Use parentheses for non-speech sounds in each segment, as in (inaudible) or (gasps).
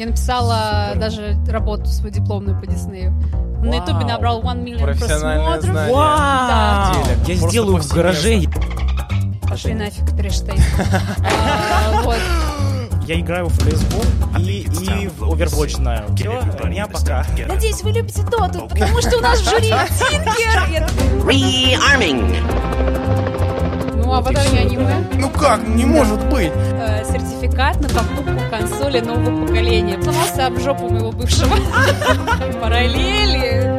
Я написала даже работу свою дипломную по Диснею. На ютубе набрал 1 миллион просмотров. Да. Вау! Деле. Я Просто сделаю в гараже. Пошли нафиг, Трэштейн. А, Вот. Я играю в CSGO и, и в Overwatch знаю. Все, меня пока. Надеюсь, вы любите доту, потому что у нас в жюри Тинкер. Rearming. Ну, а потом я аниме. Ну как? Не может быть! Э, Сертификат на покупку консоли нового поколения. Сломался об жопу моего бывшего. (laughs) Параллели.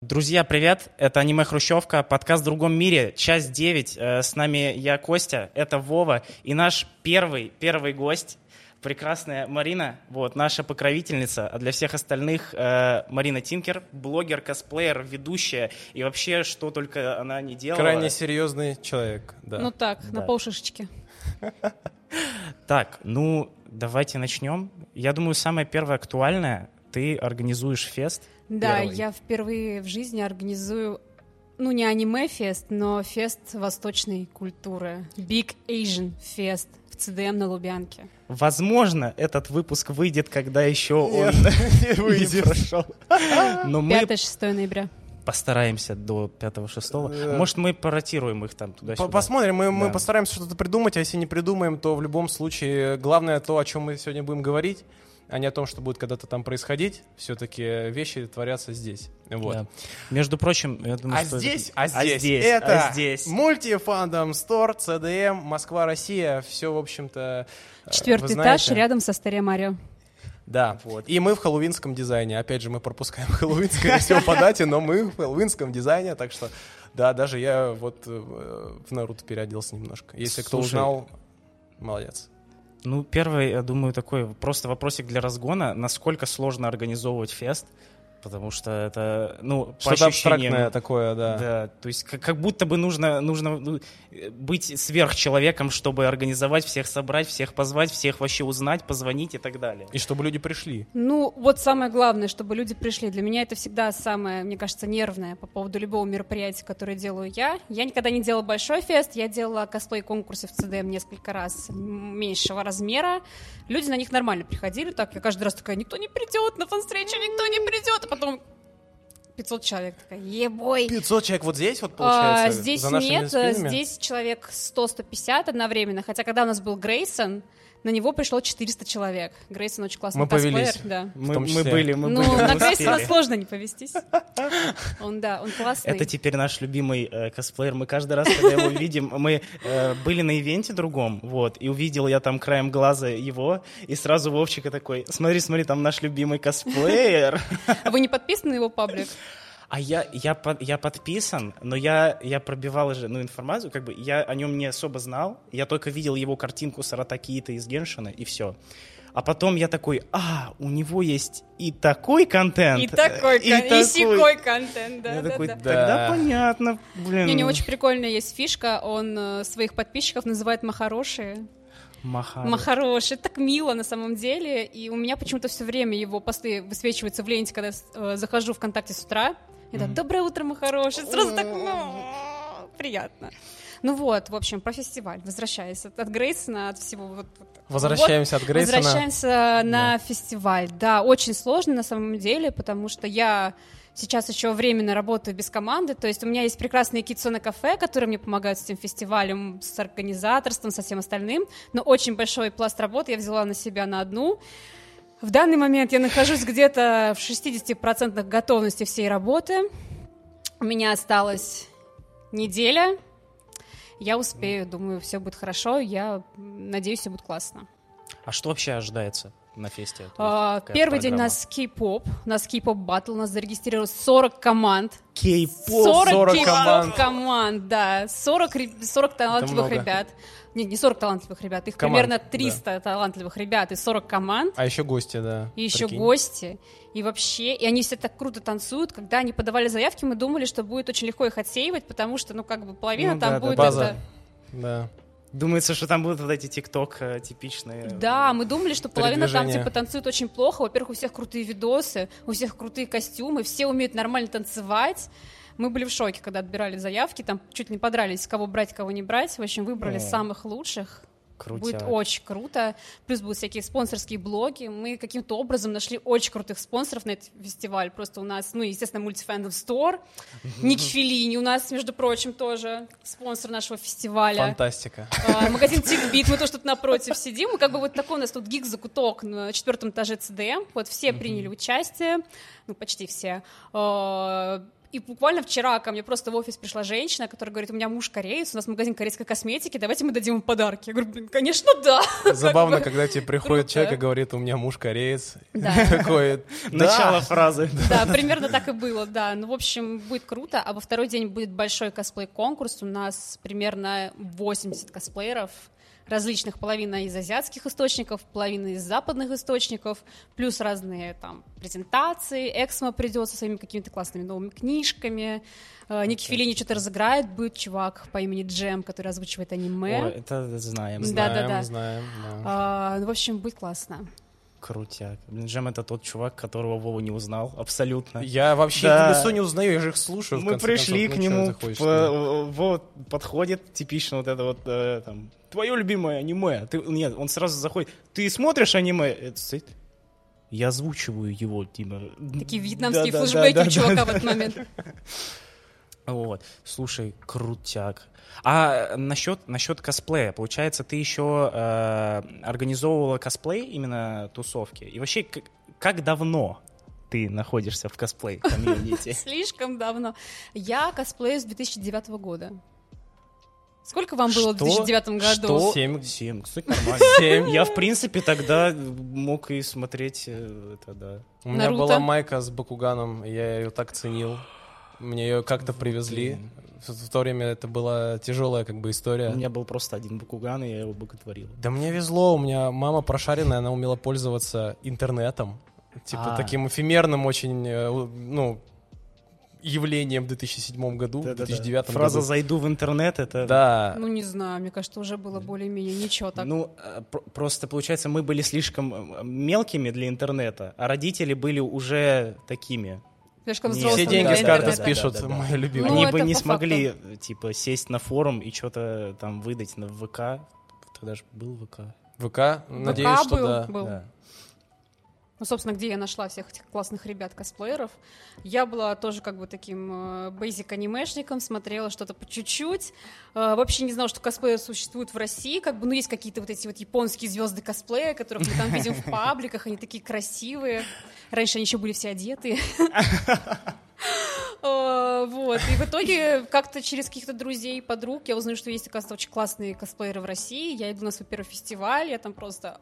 Друзья, привет! Это аниме Хрущевка, подкаст в другом мире, часть 9. Э, С нами я, Костя, это Вова и наш первый, первый гость, прекрасная Марина, вот, наша покровительница, а для всех остальных э, Марина Тинкер, блогер, косплеер, ведущая и вообще, что только она не делала. Крайне серьезный человек, да. Ну так, на Да. полшишечки. (laughs) Так, ну, давайте начнем. Я думаю, самое первое актуальное, ты организуешь фест. Да, Первый. я впервые в жизни организую, ну не аниме-фест, но фест восточной культуры. Big Asian Fest в ЦДМ на Лубянке. Возможно, этот выпуск выйдет, когда еще он (laughs) не выйдет. прошел. Но мы 5-6 ноября. постараемся до 5-6. Э, Может, мы поротируем их там туда-сюда. Посмотрим, мы, постараемся что-то придумать, а если не придумаем, то в любом случае главное то, о чем мы сегодня будем говорить, а не о том, что будет когда-то там происходить. Все-таки вещи творятся здесь. Вот. Да. Между прочим, я думаю, А что... здесь, а здесь, а это здесь. мультифандом стор, CDM, Москва, Россия, все, в общем-то, э, Четвертый вы этаж рядом со Старе Марио. Да, вот. И мы в хэллоуинском дизайне. Опять же, мы пропускаем (laughs) хэллоуинское все по дате, но мы в хэллоуинском дизайне, так что, да, даже я вот э, в Наруто переоделся немножко. Если кто узнал, молодец. Ну, первый, я думаю, такой просто вопросик для разгона. Насколько сложно организовывать фест? Потому что это, ну, по Что-то ощущениям... абстрактное такое, да. Да, то есть как, как будто бы нужно, нужно ну, быть сверхчеловеком, чтобы организовать, всех собрать, всех позвать, всех вообще узнать, позвонить и так далее. И чтобы люди пришли. Ну, вот самое главное, чтобы люди пришли. Для меня это всегда самое, мне кажется, нервное по поводу любого мероприятия, которое делаю я. Я никогда не делала большой фест, я делала косплей-конкурсы в ЦДМ несколько раз меньшего размера. Люди на них нормально приходили, так я каждый раз такая, никто не придет на фан-встречу, никто не придет, а потом 500 человек такая, ебой. 500 человек вот здесь вот А, получается? здесь за нет, спинами? здесь человек 100-150 одновременно, хотя когда у нас был Грейсон, на него пришло 400 человек. Грейсон очень классный Мы косплеер, повелись. да. Мы, мы были, мы Ну, были, мы на Грейсона сложно не повестись. (laughs) Он, да, он классный. Это теперь наш любимый э, косплеер. Мы каждый раз, когда его видим, мы э, были на ивенте другом, вот, и увидел я там краем глаза его, и сразу Вовчика такой, смотри, смотри, там наш любимый косплеер. А Вы не подписаны на его паблик? (laughs) А я, я, под- я подписан, но я, я пробивал же ну, информацию, как бы я о нем не особо знал, я только видел его картинку с Аратакиита из Геншина, и все. А потом я такой, а, у него есть и такой контент. И такой, и кон- и такой». сякой контент, да, Я да, такой, да. тогда Да. понятно, блин. Не, у него очень прикольная есть фишка, он э, своих подписчиков называет махароши. Махару. Махароши, это так мило на самом деле, и у меня почему-то все время его посты высвечиваются в ленте, когда э, захожу ВКонтакте с утра, и так, доброе утро, Махароши, сразу так, приятно. Ну вот, в общем, про фестиваль, возвращаясь от, от Грейсона, от всего вот, вот Возвращаемся от Грейсона. Возвращаемся на фестиваль. Да, очень сложно на самом деле, потому что я сейчас еще временно работаю без команды, то есть у меня есть прекрасные китсоны кафе, которые мне помогают с этим фестивалем, с организаторством, со всем остальным, но очень большой пласт работы я взяла на себя на одну. В данный момент я нахожусь где-то в 60% готовности всей работы. У меня осталась неделя. Я успею, думаю, все будет хорошо. Я надеюсь, все будет классно. А что вообще ожидается на фесте? А, Первый день у программа? нас кей-поп, у нас кей-поп батл, у нас зарегистрировалось 40 команд. Кей-поп. 40, 40 кей-поп команд. команд, да. 40, ре- 40 талантливых ребят. Нет, не 40 талантливых ребят, их Команд, примерно 300 талантливых ребят и 40 команд. А еще гости, да. И еще Прикинь. гости. И вообще, и они все так круто танцуют. Когда они подавали заявки, мы думали, что будет очень легко их отсеивать, потому что, ну, как бы половина Ну там да, да, будет база. это... Да. Думается, что там будут вот эти тикток э, типичные. Да, мы думали, что половина там типа танцует очень плохо. Во-первых, у всех крутые видосы, у всех крутые костюмы, все умеют нормально танцевать. Мы были в шоке, когда отбирали заявки, там чуть не подрались, кого брать, кого не брать. В общем, выбрали О. самых лучших. Крутяк. Будет очень круто. Плюс будут всякие спонсорские блоги. Мы каким-то образом нашли очень крутых спонсоров на этот фестиваль. Просто у нас, ну, естественно, мультифэндом Store. Ник Филини у нас, между прочим, тоже спонсор нашего фестиваля. Фантастика. А, Магазин Тикбит, мы тоже тут напротив сидим. Мы как бы вот такой у нас тут гик-закуток на четвертом этаже ЦДМ. Вот все приняли участие, ну, почти все. А, И буквально вчера ко мне просто в офис пришла женщина, которая говорит, у меня муж кореец, у нас магазин корейской косметики, давайте мы дадим ему подарки. Я говорю, блин, конечно, да. (laughs) Забавно, когда тебе приходит человек и говорит, у меня муж кореец. Да. (laughs) Такой, Начало фразы. (laughs) Да, примерно так и было, да. Ну, в общем, будет круто. А во второй день будет большой косплей-конкурс. У нас примерно 80 косплееров различных, половина из азиатских источников, половина из западных источников, плюс разные там презентации, Эксмо придет со своими какими-то классными новыми книжками, Э, Ники Филини что-то разыграет, будет чувак по имени Джем, который озвучивает аниме. Ой, это знаем. Да, Знаем, да, да. знаем, да. А, ну, в общем, будет классно. Крутяк. Блин, Джем это тот чувак, которого Вова не узнал абсолютно. Я вообще Да. в лицо не узнаю, я же их слушаю. Мы пришли концов. к Ну, чё нему, ты хочешь, по- да? вот подходит типично вот это вот э, там твое любимое аниме. Ты, нет, он сразу заходит. Ты смотришь аниме? Это стоит. Я озвучиваю его, типа. Такие вьетнамские Да, флешбеки да, у да, чувака да. в этот момент. (laughs) Вот, слушай, крутяк. А насчет, насчет косплея, получается, ты еще э, организовывала косплей, именно тусовки? И вообще, как, как давно ты находишься в косплей комьюнити? (laughs) Слишком давно. Я косплею с 2009 года. Сколько вам было в Что? 2009 году? Что? Семь. Семь, кстати, нормально. Семь. Я, в принципе, тогда мог и смотреть э, это, да. У меня Наруто. была майка с Бакуганом, я ее так ценил. Мне ее как-то привезли. В, в то время это была тяжелая как бы история. У меня был просто один Бакуган, и я его боготворил. Да мне везло, у меня мама прошаренная, она умела пользоваться интернетом. Типа А. таким эфемерным очень, э, ну, явлением в 2007 году, в Да-да-да. 2009 Фраза году. «зайду в интернет» — это... Да. Ну, не знаю, мне кажется, уже было более-менее ничего так. Ну, э, про- просто, получается, мы были слишком э, мелкими для интернета, а родители были уже такими. Слишком не- Все деньги с карты интернета. спишут, Да-да-да. моя любимая. Ну, Они бы не смогли, э, типа, сесть на форум и что-то там выдать на ВК. Тогда же был ВК. ВК, надеюсь, что был, да. был. Да. Ну, собственно, где я нашла всех этих классных ребят-косплееров. Я была тоже как бы таким э, бейзик-анимешником, смотрела что-то по чуть-чуть. Э, вообще не знала, что косплеер существует в России. Как бы, ну, есть какие-то вот эти вот японские звезды косплея, которых мы там видим в (laughs) пабликах, они такие красивые. Раньше они еще были все одеты. (laughs) Э, Вот. И в итоге как-то через каких-то друзей, подруг я узнаю, что есть, оказывается, очень классные косплееры в России. Я иду на свой первый фестиваль, я там просто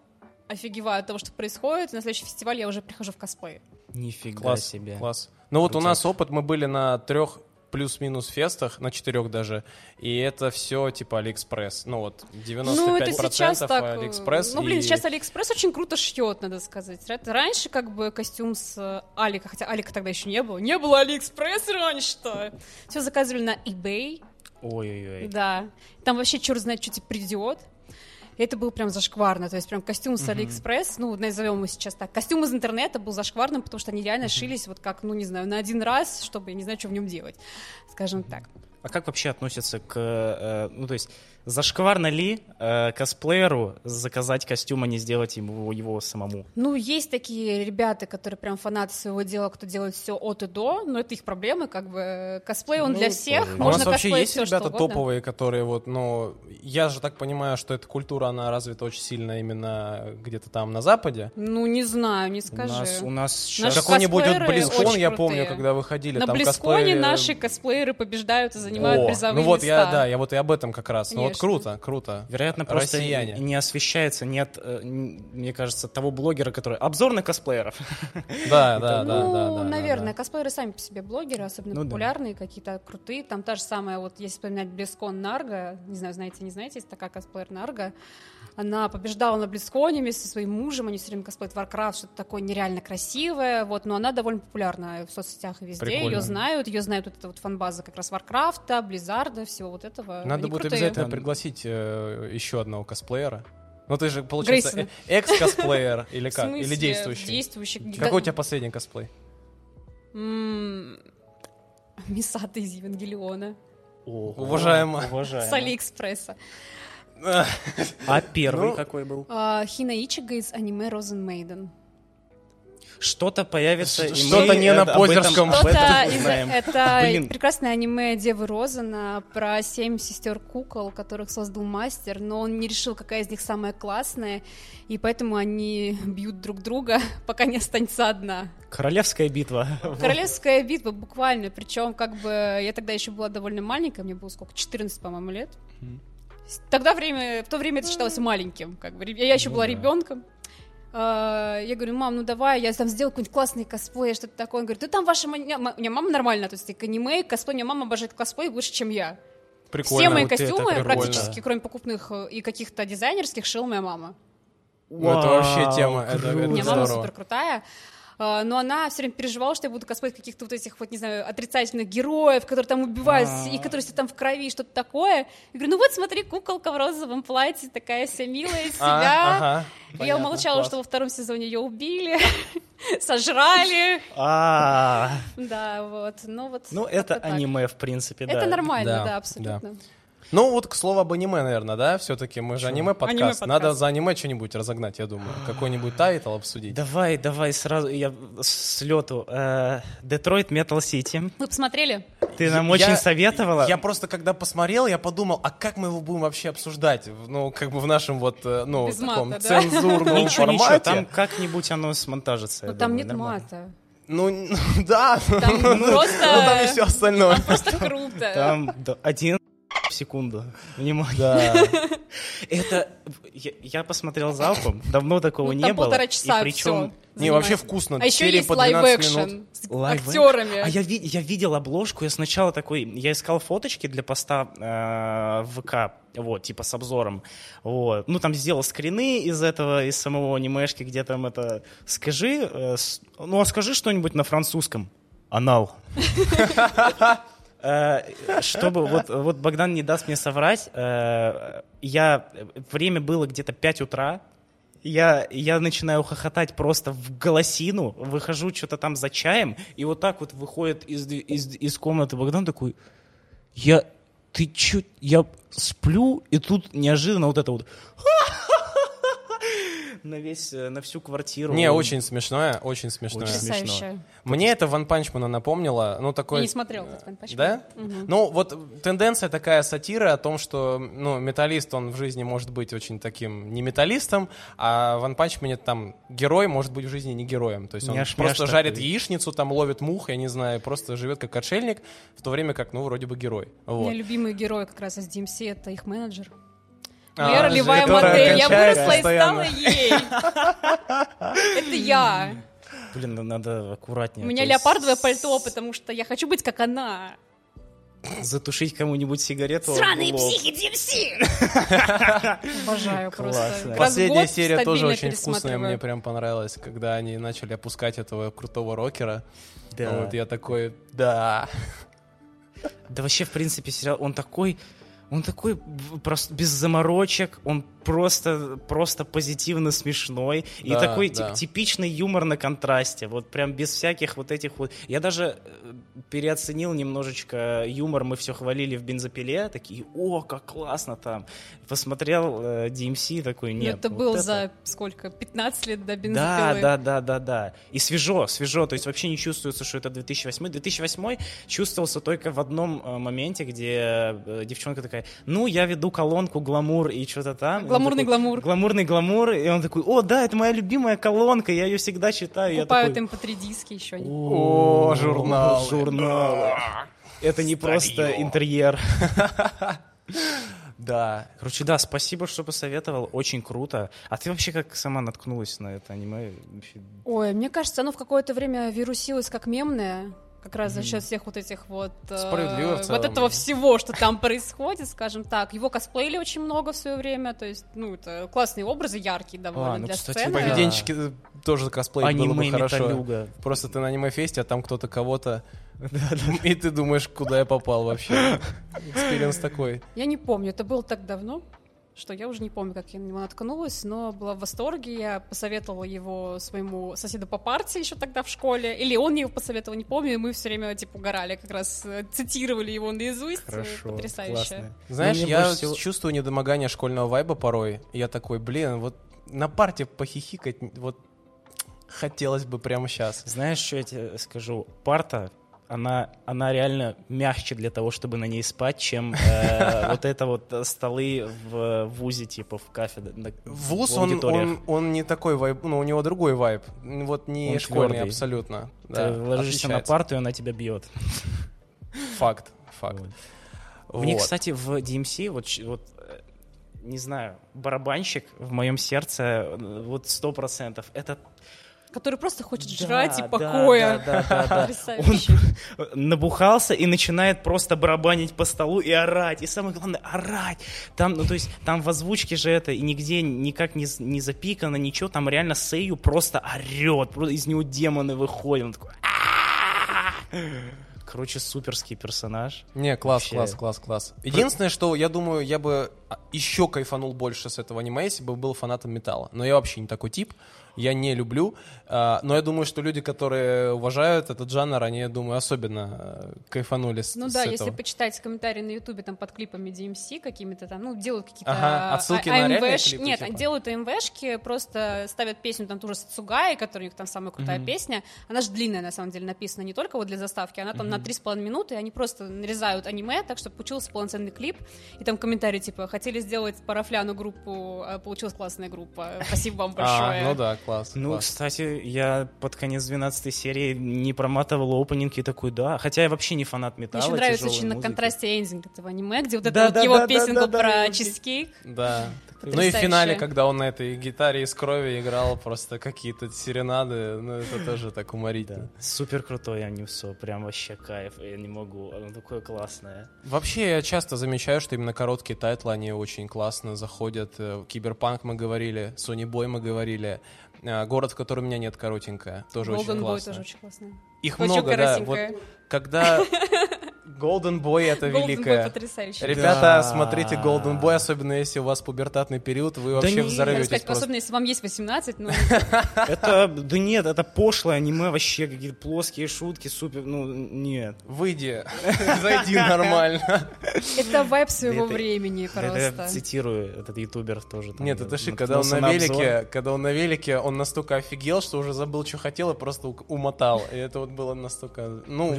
офигеваю от того, что происходит. И на следующий фестиваль я уже прихожу в косплей. Нифига Класс, себе. класс. Ну вот у нас опыт, мы были на трех плюс-минус фестах, на четырех даже, и это все типа Алиэкспресс. Ну вот, 95% Ну, это сейчас так... э, Алиэкспресс. Ну, блин, и- сейчас Алиэкспресс очень круто шьет, надо сказать. Раньше как бы костюм с э, Алика, хотя Алика тогда еще не было. Не было Алиэкспресс раньше-то. Все заказывали на eBay, Ой-ой-ой. да. Там вообще черт знает, что тебе придет. Это было прям зашкварно. То есть прям костюм с Алиэкспресс, ну, назовем его сейчас так. Костюм из интернета был зашкварным, потому что они реально шились вот как, ну, не знаю, на один раз, чтобы я не знаю, что в нем делать, скажем так. А как вообще относятся к... э, ну, то есть, зашкварно ли э, косплееру заказать костюм, а не сделать ему его самому? Ну, есть такие ребята, которые прям фанаты своего дела, кто делает все от и до, но это их проблемы, как бы косплей он Ну, для всех. А у нас вообще есть ребята топовые, которые вот, ну, я же так понимаю, что эта культура, она развита очень сильно именно где-то там на Западе. Ну, не знаю, не У скажи. нас, у нас Наши сейчас... Какой-нибудь вот Близкон, я помню, когда выходили, На там Близконе косплееры- наши косплееры побеждают и занимают О, призовые ну вот места. я, да, я вот и об этом как раз. Ну вот Конечно. круто, круто. Вероятно, просто Россияне. не освещается, нет, э, мне кажется, того блогера, который... Обзор на косплееров. (laughs) Да, да, да, ну, да, да, да, наверное, косплееры сами по себе блогеры, особенно Ну популярные, какие-то крутые. Там та же самая, вот если вспоминать Близкон Нарго, не знаю, знаете, не знаете, есть такая косплеер Нарго. Она побеждала на Близконе вместе со своим мужем, они все время косплеят Warcraft, что-то такое нереально красивое, вот, но она довольно популярна в соцсетях и везде, Прикольно. ее знают, ее знают вот эта вот фанбаза как раз Warcraft, Близзарда, всего вот этого. Надо Они будет крутые. обязательно. Пригласить э, еще одного косплеера. Ну ты же, получается, э- экс-косплеер или как? Или действующий? Действующий. Какой у тебя последний косплей? Мисата из Евангелиона. Ого, Уважаемо. уважаемо. С Алиэкспресса. А первый Ну, какой был? А, Хина Ичига из аниме Розен Мейден. Что-то появится, и Что-то мы не на Позерском. Что-то это прекрасное аниме Девы Розена про семь сестер кукол, которых создал мастер, но он не решил, какая из них самая классная, и поэтому они бьют друг друга, (laughs) пока не останется одна. Королевская битва. (laughs) Королевская битва, буквально. Причем, как бы, я тогда еще была довольно маленькая, мне было сколько, 14, по-моему, лет. Тогда время, в то время это считалось маленьким, как бы. Я еще Ну была да. ребенком. Я говорю, мам, ну давай, я там сделаю какой-нибудь классный косплей, что-то такое. Он говорит, ты там ваша... маня- ма- У меня мама нормально относится к аниме, к косплею. У меня мама обожает косплей больше, чем я. Прикольно. Все мои Вот костюмы, практически, кроме покупных э, и каких-то дизайнерских, шила моя мама. Ну, это вообще тема, это- это У меня здорово. мама супер крутая. А, Но она все время переживала, что я буду косплеить каких-то вот этих вот, не знаю, отрицательных героев, которые там убивают, А. и которые все там в крови, что-то такое. Я говорю, ну вот смотри, куколка в розовом платье, такая вся милая из А, себя. я умолчала, что во втором сезоне ее убили, (laughs) сожрали. А, Да, вот. Ну вот. Ну, это аниме, в принципе, да. Это нормально, Да, да, абсолютно. Ну, вот к слову об аниме, наверное, да? Все-таки мы же аниме-подкаст. Надо за аниме что-нибудь разогнать, я думаю. Какой-нибудь тайтл обсудить. Давай, давай сразу, я с лету. Детройт Метал Сити. Вы посмотрели? Ты нам Я- очень советовала. Я просто, когда посмотрел, я подумал, а как мы его будем вообще обсуждать? Ну, как бы в нашем вот, э, ну, Без таком мата, да? цензурном Ничего, ничего, формате. там как-нибудь оно смонтажится. Ну я там думаю, нет нормально. мата. Ну, (laughs) да. Там (laughs) Ну, просто- ну, там и все остальное. Просто круто. Там один секунду. Внимание. Да. (laughs) Это... Я, я посмотрел залпом, давно такого Ну, не там было. полтора и часа причем... всё Не, вообще вкусно. А еще есть по 12 лайв-экшен минут. с Лайв-экшен. актерами. А я, я видел обложку, я сначала такой, я искал фоточки для поста э, в ВК, вот, типа с обзором, вот. Ну, там сделал скрины из этого, из самого анимешки, где там это, скажи, э, с- ну, а скажи что-нибудь на французском. Анал. (laughs) Э, Чтобы, вот, вот Богдан не даст мне соврать, э, я, время было где-то 5 утра, я, я начинаю хохотать просто в голосину, выхожу что-то там за чаем, и вот так вот выходит из, из, из комнаты Богдан такой, я, ты чё, я сплю, и тут неожиданно вот это вот на весь, э, на всю квартиру. Не, очень смешное, очень смешное. Очень смешно. Потрясающе. Мне это Ван Панчмана напомнило, ну Я такой... не смотрел этот One Punch Man. Да? Мгм. Ну, вот тенденция такая сатира о том, что, ну, металлист, он в жизни может быть очень таким не металлистом, а Ван Панчмане там герой может быть в жизни не героем. То есть он Няш-мяш просто такой. жарит яичницу, там ловит мух, я не знаю, просто живет как отшельник, в то время как, ну, вроде бы герой. У Вот. меня любимый герой как раз из DMC, это их менеджер. А, Моя ролевая модель. Я выросла и стала ей. Это я. Блин, ну надо У аккуратнее. меня то есть леопардовое пальто, потому что я хочу быть как она. Затушить кому-нибудь сигарету. Сраные психи DMC! Обожаю просто. Последняя серия тоже очень вкусная, мне прям понравилась, когда они начали опускать этого крутого рокера. Да. Вот я такой, да. Да вообще, в принципе, сериал, он такой, он такой просто без заморочек, он просто, просто позитивно смешной. и Да, такой да. тип- типичный юмор на контрасте. Вот прям без всяких вот этих вот... Я даже э, переоценил немножечко юмор, мы все хвалили в бензопиле, такие, о, как классно там. Посмотрел э, DMC, такой, Ну, нет. это вот был за сколько? 15 лет до Да, бензопилы. да, да, да, да. И свежо, свежо. То есть вообще не чувствуется, что это 2008. 2008 чувствовался только в одном э, моменте, где э, девчонка такая, ну, я веду колонку гламур и что-то там. Гламурный такой, гламур. Гламурный гламур. И он такой, о, да, это моя любимая колонка, я ее всегда читаю. Я Покупают такой, MP3 диски еще. О, журналы. Журналы. Это не просто интерьер. (laughs) Да. Короче, да, спасибо, что посоветовал, очень круто. А ты вообще как сама наткнулась на это аниме? Ой, мне кажется, оно в какое-то время вирусилось как мемное. Как раз за счет всех вот этих вот... э, Вот этого всего, что там происходит, скажем так. Его косплеили очень много в свое время. То есть, ну, это классные образы, яркие довольно А, ну, для кстати, сцены. Поведенчики э, тоже косплей было бы Аниме хорошо. металюга. Просто ты на аниме-фесте, а там кто-то кого-то... (laughs) И ты думаешь, куда я попал вообще. Экспириенс такой. Я не помню, это было так давно. Что я уже не помню, как я на него наткнулась, но была в восторге. Я посоветовала его своему соседу по партии еще тогда в школе. Или он его посоветовал, не помню, и мы все время, типа, угорали, как раз э, цитировали его наизусть. Хорошо, Потрясающе. классно. Знаешь, Ну, мне я всего- чувствую недомогание школьного вайба порой. Я такой, блин, вот на парте похихикать, вот хотелось бы прямо сейчас. Знаешь, что я тебе скажу? Парта, она, она реально мягче для того, чтобы на ней спать, чем э, (laughs) вот это вот столы в вузе, типа в кафедре. Вуз, в он, он, он не такой вайб, ну, у него другой вайб. Вот не Он школьный твёрдый. абсолютно. Ты Да, ложишься на парту, и она тебя бьет. Факт, факт. Вот. Мне, Вот. кстати, в DMC, вот, щ- вот э, не знаю, барабанщик в моем сердце, э, вот сто процентов, это Который просто хочет Да, жрать и покоя. да, да, да, да. (laughs) Потрясающе. (laughs) набухался и начинает просто барабанить по столу и орать. И самое главное, орать. Там, ну, то есть, там в озвучке же это и нигде никак не, не запикано, ничего. Там реально Сейю просто орет. Просто из него демоны выходят. Он такой... Короче, суперский персонаж. Не, класс, Вообще. класс, класс, класс. Единственное, что я думаю, я бы а, еще кайфанул больше с этого аниме, если бы был фанатом металла. Но я вообще не такой тип. Я не люблю. А, Но я думаю, что люди, которые уважают этот жанр, они, я думаю, особенно э, кайфанули с Ну с да, этого. если почитать комментарии на Ютубе там под клипами DMC какими-то там, ну, делают какие-то Ага, а, отсылки а- на реальные AMV-шки. клипы, Нет, типа? делают АМВшки, просто ставят песню там ту же Сацугай, которая у них там самая крутая песня. Она же длинная, на самом деле, написана не только вот для заставки, она там на 3,5 минуты, и они просто нарезают аниме, так чтобы получился полноценный клип. И там комментарии типа, хотели сделать парафляну группу, а получилась классная группа. Спасибо вам большое. А, ну да, класс. Ну, класс. кстати, я под конец 12 серии не проматывал опенинг и такой, да. Хотя я вообще не фанат Мне металла, еще нравится очень на музыки. контрасте эндинг этого аниме, где вот эта Да, вот да, его да, да, песенка да, да, про чизкейк. Да. (laughs) Ну и в финале, когда он на этой гитаре из крови играл просто какие-то серенады, ну это тоже так уморительно. Супер крутой анимсо, прям вообще кайф, я не могу, оно такое классное. Вообще, я часто замечаю, что именно короткие тайтлы, они очень классно заходят. Э, Киберпанк мы говорили, Sony Boy мы говорили. Э, Город, в котором у меня нет коротенькая, тоже очень Boy классно. тоже очень классная. Их много, да. Вот когда (laughs) Golden Boy это Golden Boy великое. Ребята, Да. смотрите Golden Boy, особенно если у вас пубертатный период, вы вообще не, Хотела взорветесь сказать, просто. особенно если вам есть 18, ну, (laughs) Это, да нет, это пошлое аниме, вообще какие-то плоские шутки, супер, ну, нет. Выйди, (laughs) зайди нормально. (laughs) это вайб своего времени просто. цитирую, этот ютубер тоже. там Нет, это шик, когда он на велике, когда он на велике, он настолько офигел, что уже забыл, что хотел, и просто умотал. И это вот было настолько, ну,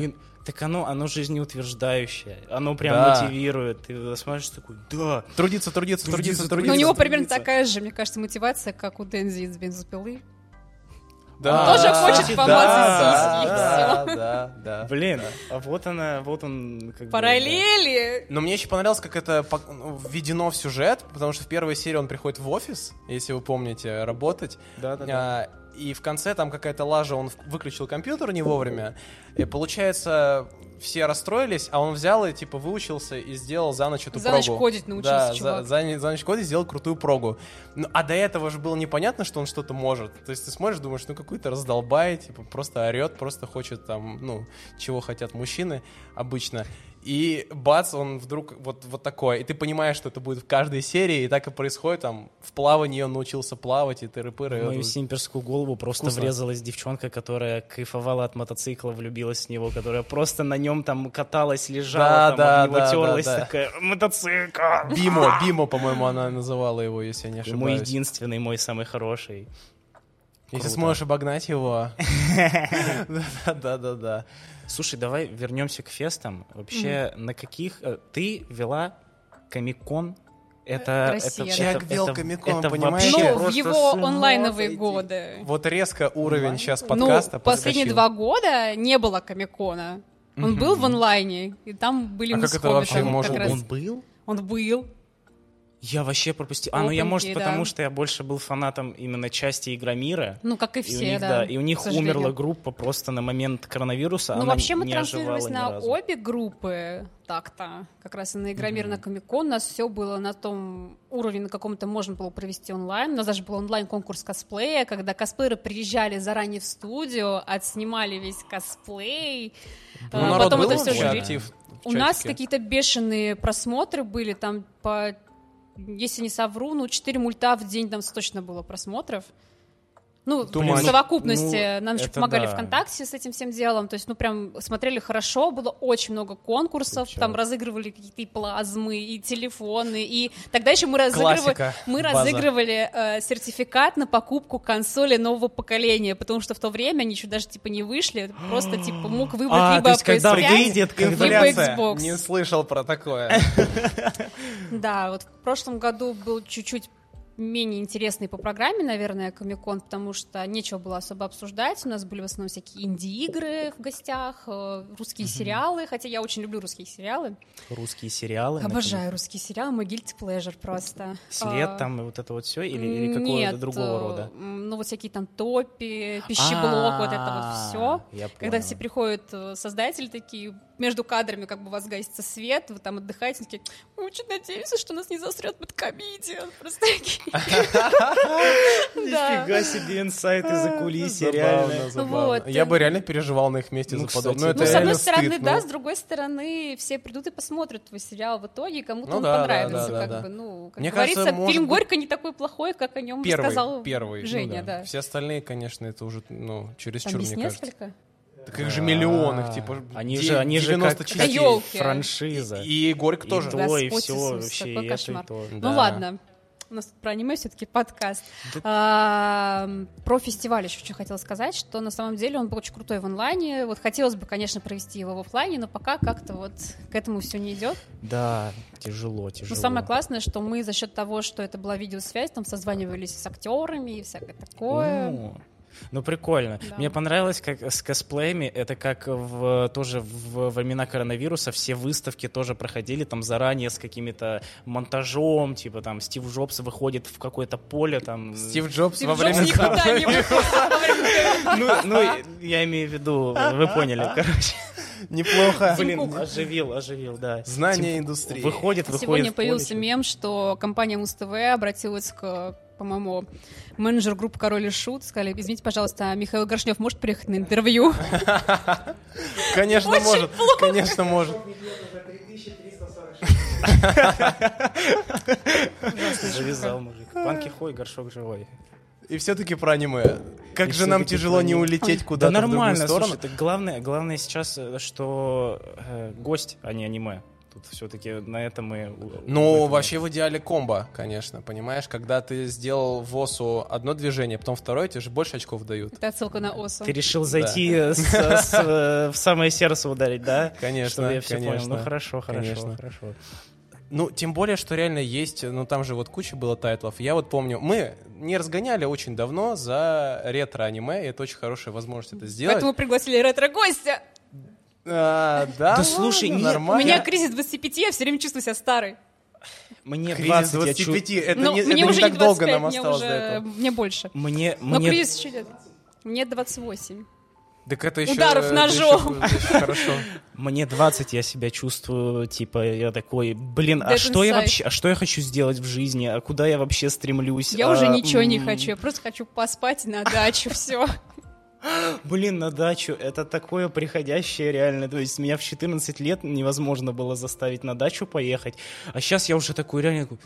так оно, оно жизнеутверждающее, оно прям Да. мотивирует. Ты смотришь такой, да, трудиться, трудиться, трудиться, Трудиться, Но трудиться. у него трудиться. примерно такая же, мне кажется, мотивация, как у Дензи из бензопилы. Да, Он тоже да, хочет да, помазать да, да, да, да. блин, а вот она, вот он, как бы, Параллели! Но мне еще понравилось, как это ну, введено в сюжет, потому что в первой серии он приходит в офис, если вы помните, работать. Да, да, да. А, и в конце там какая-то лажа, он выключил компьютер не вовремя. И получается, все расстроились, а он взял и типа выучился и сделал за ночь эту За прогу. ночь кодить научился да, за- чувак. За, не- за ночь кодить сделал крутую прогу. Ну, а до этого же было непонятно, что он что-то может. То есть ты смотришь, думаешь, ну какой-то раздолбай, типа просто орет, просто хочет там, ну, чего хотят мужчины обычно. И бац, он вдруг вот, вот такой. И ты понимаешь, что это будет в каждой серии, и так и происходит. Там в плавании он научился плавать, и тыры-пыры. В мою симперскую голову просто Вкусно. врезалась девчонка, которая кайфовала от мотоцикла, влюбилась в него, которая просто на нем там каталась, лежала, Да, там, да, об него да, терлась, да, да. такая, мотоцикл! Бимо, Бимо, по-моему, она называла его, если я не Мой ошибаюсь. единственный, мой самый хороший. Если Круто. сможешь обогнать его. (laughs) Да-да-да. Слушай, давай вернемся к фестам. Вообще, на каких... э, Ты вела Комик-кон? Это, Россия, это. Человек это- вел это- Комик-кон, это понимаешь? вообще Ну, в его онлайновые сойти. годы. Вот резко уровень сейчас Ну, подкаста последние подскочил. два года не было Комикона. Он был в онлайне, и там были А мы как это вообще может раз. Он был? Он был. Я вообще пропустил. А, ну я, может, потому что я больше был фанатом именно части Игромира. Ну, как и И у все, них, да. и у них умерла группа просто на момент коронавируса. Ну, она вообще мы не транслировались на обе группы так-то. Как раз и на Игромир, и на Комикон. У нас все было на том уровне, на каком-то можно было провести онлайн. У нас даже был онлайн-конкурс косплея, когда косплееры приезжали заранее в студию, отснимали весь косплей. Ну, а, народ потом был это все в У нас какие-то бешеные просмотры были, там по если не совру, ну, 4 мульта в день там точно было просмотров. Ну, Too в совокупности Ну, нам еще помогали да. ВКонтакте с этим всем делом. То есть, ну, прям смотрели хорошо, было очень много конкурсов, Крутяк. там разыгрывали какие-то и плазмы, и телефоны, и тогда еще мы разыгрывали, Классика, мы база. разыгрывали э, сертификат на покупку консоли нового поколения, потому что в то время они еще даже типа не вышли, просто типа мог выбрать А, либо то есть, когда PS5, выйдет, когда- либо Инфляция. Xbox. Не слышал про такое. (laughs) Да, вот в прошлом году был чуть-чуть менее интересный по программе, наверное, Комикон, потому что нечего было особо обсуждать. У нас были в основном всякие инди-игры в гостях, э, русские сериалы, хотя я очень люблю русские сериалы. Русские сериалы. Обожаю русские сериалы, мой guilty pleasure просто. След А, там и вот это вот все или, или какого-то другого э, рода? Ну, вот всякие там топи, пищеблок, вот это вот все. А, Когда все приходят э, создатели такие, между кадрами как бы у вас гасится свет, вы там отдыхаете, такие, очень надеемся, что нас не засрет Бэткомедиан. (laughs) Просто такие. Да. Нифига себе инсайт из-за кулисья, Забавно, реально. Я бы реально переживал на их месте Ну, за подобное. Ну, Ну, с одной стороны, да, ну. с другой стороны, все придут и посмотрят твой сериал в итоге, и кому-то он понравится, ну, как Мне говорится, фильм «Горько» не такой плохой, как о нем ну Женя, да. Все остальные, конечно, это уже, ну, чересчур, мне кажется. несколько? Так их же миллион, их А, типа Они же, они же как 90 Да частей. франшиза. И Горько И тоже. то, и все вообще, и это, и кошмар. то. Ну ладно. У нас тут про аниме все-таки подкаст. А, про фестиваль еще что хотела сказать, что на самом деле он был очень крутой в онлайне. Вот хотелось бы, конечно, провести его в оффлайне, но пока как-то вот к этому все не идет. Да, тяжело, тяжело. Но самое классное, что мы за счет того, что это была видеосвязь, там созванивались с актерами и всякое такое. Ну, ну, прикольно. Да. Мне понравилось, как с косплеями, это как в, тоже в времена коронавируса все выставки тоже проходили там заранее с какими-то монтажом, типа там Стив Джобс выходит в какое-то поле там. Стив Джобс Стив во Джобс время... никуда не выходит во время Ну, ну, я имею в виду, вы поняли, короче. Неплохо. Блин, оживил, оживил, да. Знание Тим- индустрии. Выходит, выходит Сегодня в поле, появился мем, что компания Муз-ТВ обратилась к, по-моему, менеджеру группы Король и Шут, сказали, извините, пожалуйста, Михаил Горшнев может приехать на интервью? (laughs) Конечно, может. Конечно, может. Завязал мужик. Панки хой, горшок живой. И все-таки про аниме. Как И же нам тяжело не улететь Да куда-то в другую нормально, сторону. слушай, главное, главное сейчас, э, что э, гость, а не аниме. Тут все-таки на этом мы... Ну, этом- вообще в идеале комбо, конечно, понимаешь? Когда ты сделал в ОСу одно движение, потом второе, тебе же больше очков дают. Это отсылка на Осу. Ты решил зайти (laughs) с- с, э, в самое сердце ударить, да? Конечно, Чтобы я все понял. конечно. Ну хорошо, хорошо, Конечно. хорошо. Ну, тем более, что реально есть, ну, там же вот куча было тайтлов. Я вот помню, мы не разгоняли очень давно за ретро-аниме, и это очень хорошая возможность это сделать. Поэтому пригласили ретро-гостя. А, да, Да слушай, ладно, нет, У нормально. меня кризис 25, я все время чувствую себя старой. Мне Кризис 20, я чу- 25, это Ну, не, это мне не уже так не долго 25, нам мне осталось уже... до этого. Мне больше. Мне, Но мне, кризис еще лет. Мне 28. Так это еще, Ударов это ножом. это (laughs) хорошо. Мне 20, я себя чувствую, типа, я такой, блин, а что я вообще, а что я хочу сделать в жизни, а куда я вообще стремлюсь? Я А, уже ничего не хочу, я просто хочу поспать на дачу, все. (gasps) Блин, на дачу, это такое приходящее реально, то есть меня в 14 лет невозможно было заставить на дачу поехать, а сейчас я уже такой реально, такой,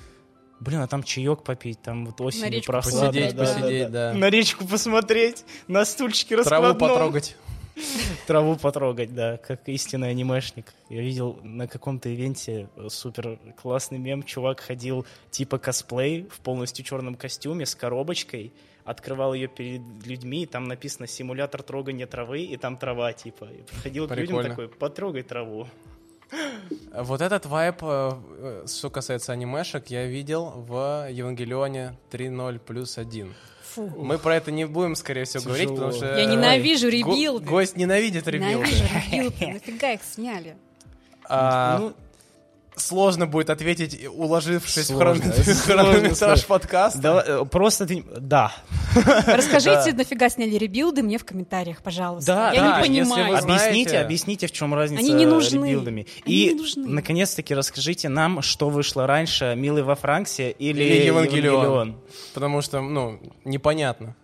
блин, а там чаек попить, там вот осенью прохладно. посидеть, да, да, посидеть, да. На речку посмотреть, на стульчике Траву раскладном. потрогать. (laughs) Траву потрогать, да, как истинный анимешник. Я видел на каком-то ивенте э, супер классный мем. Чувак ходил типа косплей в полностью черном костюме с коробочкой, открывал ее перед людьми, и там написано симулятор трогания травы, и там трава типа. И приходил к людям такой, потрогай траву. (gasps) Вот этот вайп, э, э, что касается анимешек, я видел в Евангелионе 3.0 плюс 1. Фу. Мы про это не будем, скорее всего, Тяжело. говорить, потому что... Я ненавижу го- ребилды. Гость ненавидит ребилды. Ненавижу (laughs) ребилды, нафига их сняли? А, Ну, Сложно будет ответить, уложившись в Сложно, (laughs) сложно, хронометраж подкаста. да, э, просто ты... Да. (laughs) Расскажите, нафига сняли ребилды мне в комментариях, пожалуйста. Да, Я да, не понимаю. Объясните, объясните, в чем разница Они не нужны. ребилдами. Они И, не нужны. наконец-таки, расскажите нам, что вышло раньше, «Милый во Франксе» или, Или «Евангелион». «Евангелион». Потому что, ну, непонятно.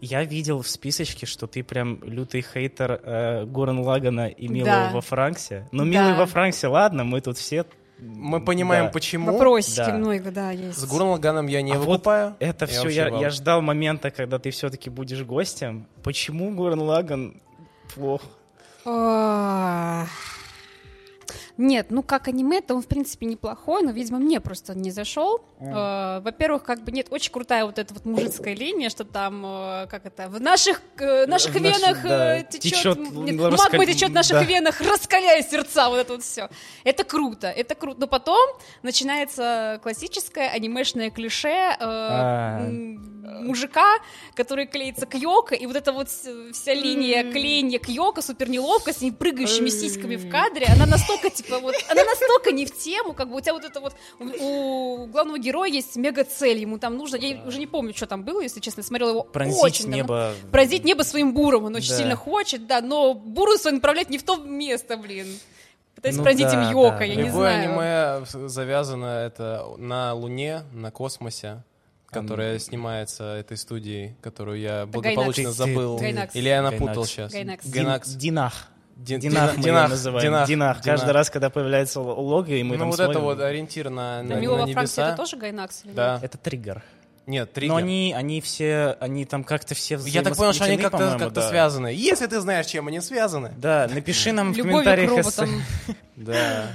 Я видел в списочке, что ты прям лютый хейтер э, Гурен Лагана и Милого Да. во Франксе. Но Да. Милый во Франксе, ладно, мы тут все Мы понимаем, Да. почему. Вопросики Да. много, да, есть. С Гуррен Лаганом я не А вот выкупаю. Это Я все, я, вау. я ждал момента, когда ты все-таки будешь гостем. Почему Гурен Лаган плохо? Нет, ну как аниме, то он в принципе неплохой, но, видимо, мне просто не зашел. Э, Во-первых, как бы нет, очень крутая вот эта вот мужицкая линия, что там, э, как это, в наших, э, наших В наших, венах да, течет, течет, нет, раска- магма течет в наших да. венах, раскаляя сердца, вот это вот все. Это круто, это круто. Но потом начинается классическое анимешное клише э, А. мужика, который клеится к Йоко, и вот эта вот вся линия клеения к Йоко, супер неловко, с ней прыгающими сиськами в кадре, она настолько, типа, вот, она настолько не в тему, как бы у тебя вот это вот, у, у главного героя есть мега-цель, ему там нужно, я уже не помню, что там было, если честно, смотрела его Пронзить очень давно. небо. Пронзить небо своим буром, он очень Да. сильно хочет, да, но буру свой направлять не в то место, блин. Пытаясь Ну пронзить да, им Йоко, да, я да. не Любое знаю. аниме завязано это на Луне, на космосе, которая снимается этой студией, которую я благополучно Ты- ты- забыл. Гайнакс. Или я напутал Гайнакс. сейчас. Гайнакс. Гайнакс. Динах. Дин- Динах мы Динах, её называем. Динах, Динах. Каждый Динах. раз, когда появляется лого, и мы ну там вот смотрим, это вот ориентир на, на, на Франции небеса. это тоже Гайнакс? или Да. Это триггер. Нет, триггер. Но они, они все, они там как-то все Я так понял, что они как-то по-моему, как да. связаны. Если ты знаешь, чем они связаны. Да, напиши нам в комментариях. роботам. (laughs) Да.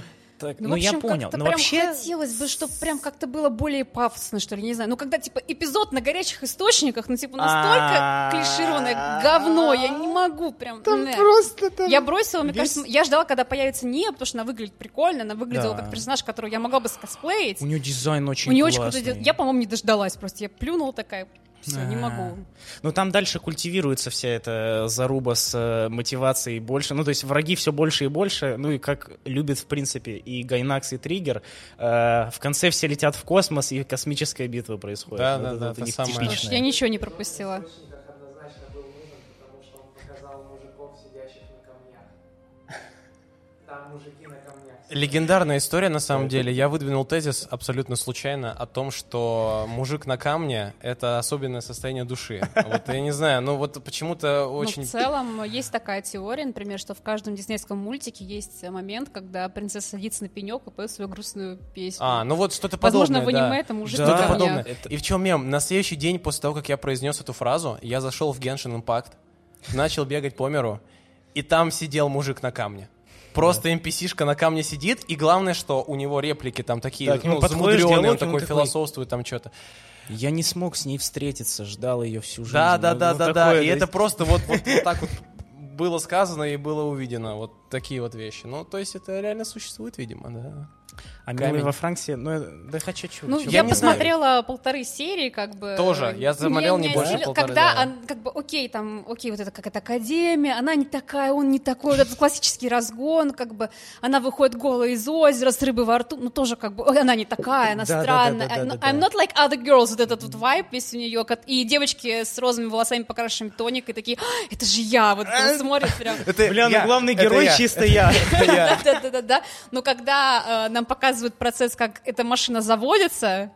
Так, Ну, ну, в общем, я понял. как-то Но прям вообще... хотелось бы, чтобы прям как-то было более пафосно, что ли, не знаю. Ну, когда, типа, эпизод на горячих источниках, ну, типа, настолько клишированное говно, я не могу прям... не. просто там... Я бросила, мне весь- кажется, я ждала, когда появится Ния, потому что она выглядит прикольно, она выглядела Да. как персонаж, которого я могла бы скосплеить. У нее дизайн очень У нее очень классный. круто идет. Я, по-моему, не дождалась просто. Я плюнула такая, все, не А. могу. Ну там дальше культивируется вся эта заруба с э, мотивацией больше. Ну то есть враги все больше и больше. Ну и как любит в принципе и Гайнакс, и Триггер. э, в конце все летят в космос, и космическая битва происходит. Да, Вот да, это да, это них самое. типичное. Слушай, я ничего не пропустила. Источник однозначно был нужен, потому что он показал мужиков, сидящих на камнях. Там мужики. Легендарная история, на самом деле. Я выдвинул тезис абсолютно случайно о том, что мужик на камне — это особенное состояние души. Вот я не знаю, ну вот почему-то Ну, очень... в целом, есть такая теория, например, что в каждом диснейском мультике есть момент, когда принцесса садится на пенек и поет свою грустную песню. А, ну вот что-то Возможно, подобное, в аниме да. это мужик Да, на Что-то подобное. Это- И в чем мем? На следующий день после того, как я произнес эту фразу, я зашел в Genshin Impact, начал бегать по миру, и там сидел мужик на камне. Просто NPC-шка на камне сидит, и главное, что у него реплики там такие, Да, к нему ну, замудренные, он такой философствует там что-то. Я не смог с ней встретиться, ждал ее всю жизнь. Да, да, Ну, да, ну, да, да. И то это просто вот, вот, вот так (laughs) вот было сказано и было увидено. Вот такие вот вещи. Ну, то есть это реально существует, видимо, да. А камень. «Милый во Франции», ну, э, да хочу чуть Ну, Я я, не знаю. посмотрела полторы серии, как бы. Тоже. Я смотрел не больше полторы, Когда, да. он, как бы, окей, там, окей, вот это как это академия, она не такая, он не такой, вот этот классический разгон, как бы, она выходит голая из озера с рыбой во рту, ну, тоже как бы, она не такая, она Да, да, да, странная. да, да, I'm, да, I'm да. not like other girls, вот этот вот вайп весь у нее, и девочки с розовыми волосами, покрашенными тоникой, такие, «А, это же я, вот там смотрят прям. Бля, ну главный герой чисто я. (laughs) Это я. Да, да, да, да. Но когда э, нам показывают процесс, как эта машина заводится,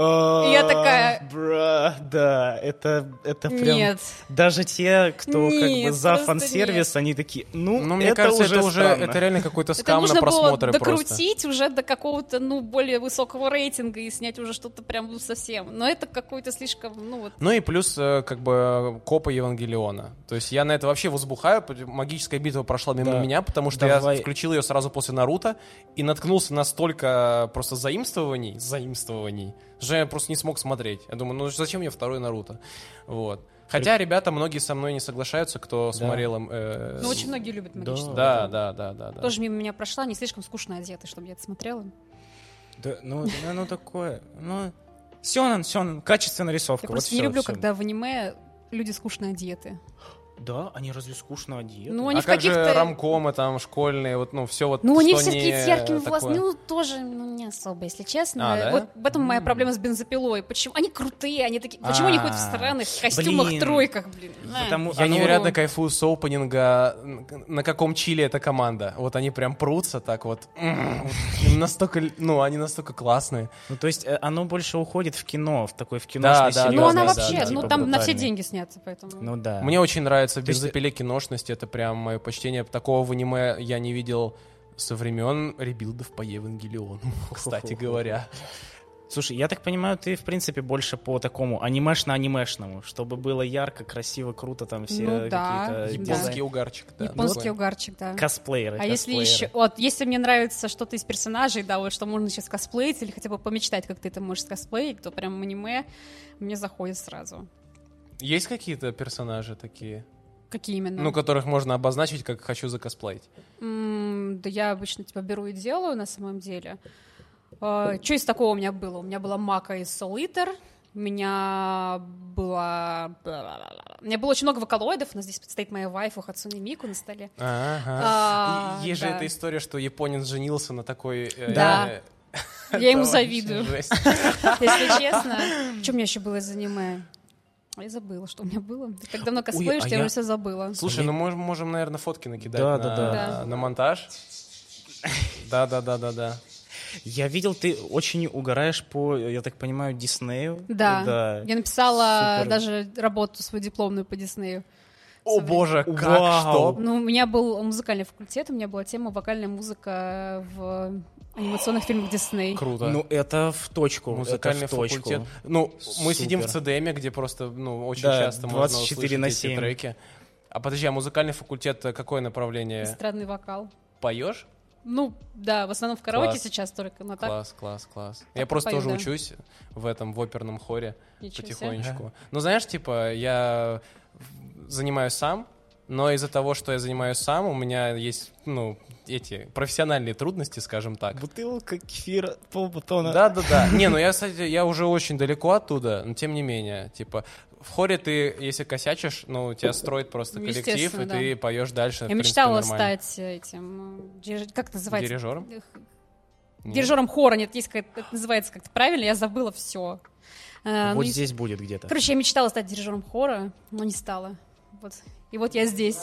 Я такая- Бра, да, это, это прям... нет. Даже те, кто как бы Нет, за фан-сервис, они такие, ну, Ну, мне это кажется, уже это уже, странно. это реально какой-то Это скам на нужно было просмотры просто. докрутить уже до какого-то, ну, более высокого рейтинга и снять уже что-то прям ну, совсем. Но это какой-то слишком, ну, вот. Ну и плюс, э, как бы, копа Евангелиона. То есть я на это вообще возбухаю. Магическая битва прошла мимо Да. меня, потому что Давай. я включил ее сразу после Наруто и наткнулся на столько просто заимствований, заимствований, что я просто не смог смотреть. Я думаю, ну зачем мне второй Наруто? Вот. Хотя ребята, многие со мной не соглашаются, кто смотрел... им, э, Ну, очень многие любят магическую. Да, да, да, да. да. Тоже мимо меня прошла, не слишком скучно одеты, чтобы я это смотрела. Да, ну, да, ну такое, ну... Сёнэн, Сёнэн, качественная рисовка. Я вот просто не люблю, всё. когда в аниме люди скучно одеты. Да, они разве скучно одеты? Ну, они а в как же каких-то... рамкомы там школьные, вот, ну, все вот, Ну, они все такие с яркими волосами. Ну, тоже ну, не особо, если честно. А, да? Вот в этом моя проблема с бензопилой. Почему? Они крутые, они такие... Почему они ходят в А, странных костюмах, тройках, блин? Потому- Я невероятно кайфую с опенинга, на каком чиле эта команда. Вот они прям прутся так вот. Настолько, ну, они настолько классные. Ну, то есть э, оно больше уходит в кино, в такой в кино. Да, да, Ну, да, она да, вообще, ну, там на все деньги снятся, поэтому... Ну да. Мне очень нравится в То есть- бензопиле киношности. Это прям мое почтение. Такого в аниме я не видел Со времен ребилдов по Евангелиону, (laughs) кстати (laughs) говоря. Слушай, я так понимаю, ты, в принципе, больше по такому анимешно-анимешному, чтобы было ярко, красиво, круто, там все Ну да, какие-то да. Японский дизайн- угарчик, да. Японский такой. угарчик, да. косплееры. А если косплееры. еще, вот, если мне нравится что-то из персонажей, да, вот что можно сейчас косплеить или хотя бы помечтать, как ты это можешь косплеить, то прям аниме мне заходит сразу. Есть какие-то персонажи такие, Какие именно? ну, которых можно обозначить, как хочу закосплеить? М, да я обычно типа беру и делаю на самом деле. что из такого у меня было? У меня была Мака из Soul Eater, у меня была... У меня было очень много вокалоидов, у нас здесь стоит моя вайфу Хацуне Мику на столе. Ага. А, Есть же да. эта история, что японец женился на такой... э, Да. э, Я ему (laughs) завидую. Если честно. Что у меня еще было из аниме? Я забыла, что у меня было. Ты так давно косплеишь, а я я- уже все забыла. Слушай, ну можем, можем, наверное, фотки накидать Да, на, да, да. на монтаж. Да, да, да, да, да. Я видел, ты очень угораешь по, я так понимаю, Диснею. Да. да. Я написала Супер. даже работу свою дипломную по Диснею. О боже, как Вау. что? Ну, у меня был музыкальный факультет, у меня была тема вокальная музыка в анимационных фильмах Дисней. Круто. Ну, это в точку. Музыкальный это в точку. факультет. Ну, мы Супер. сидим в ЦДМе, где просто, ну, очень Да, часто можно 24 услышать на эти 7. треки. А подожди, а музыкальный факультет э, какое направление? Эстрадный вокал. Поешь? Ну, да, в основном в караоке Класс. сейчас только, но так Класс, класс, класс. Так Я просто пою, тоже да. учусь в этом, в оперном хоре ничего себе. потихонечку. Ну, знаешь, типа, я занимаюсь сам, но из-за того, что я занимаюсь сам, у меня есть, ну, эти профессиональные трудности, скажем так. Бутылка кефира, полбутона. Да, да, да. Не, ну я, кстати, я уже очень далеко оттуда, но тем не менее, типа, в хоре ты, если косячишь, ну, тебя строит просто Ну, коллектив, и естественно, ты да. поешь дальше. Я принципе, мечтала нормально. стать этим, э, как это называется? Дирижером? Нет. Дирижером хора, нет, есть как это называется как-то правильно, я забыла все. Вот здесь будет где-то. Короче, я мечтала стать дирижером хора, но не стала. Вот. И вот я здесь.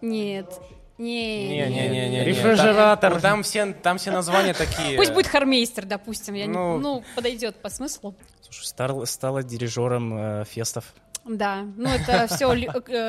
Нет. Не, Не-не-не-не. Рефрижератор. Там, там все, там все названия такие. Пусть будет хормейстер, допустим. Я не- Ну. ну, подойдет по смыслу. Слушай, стал- стала дирижером э, фестов. Да, ну это все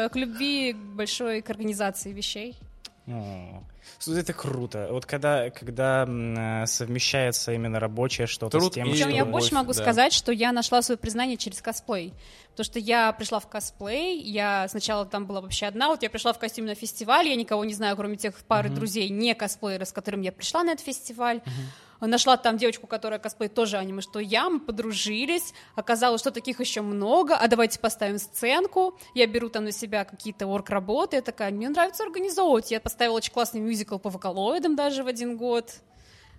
к любви к большой к организации вещей. Это круто. Вот когда, когда э, совмещается именно рабочее что-то Труд с тем, и что... я больше могу да. сказать, что я нашла свое признание через косплей. Потому что я пришла в косплей, я сначала там была вообще одна, вот я пришла в костюме на фестиваль, я никого не знаю, кроме тех пары друзей, не косплееры, с которыми я пришла на этот фестиваль. Нашла там девочку, которая косплеит тоже аниме, что я, мы подружились, оказалось, что таких еще много, а давайте поставим сценку, я беру там на себя какие-то орг-работы, я такая, мне нравится организовывать, я поставила очень классный мюзикл по вокалоидам даже в один год.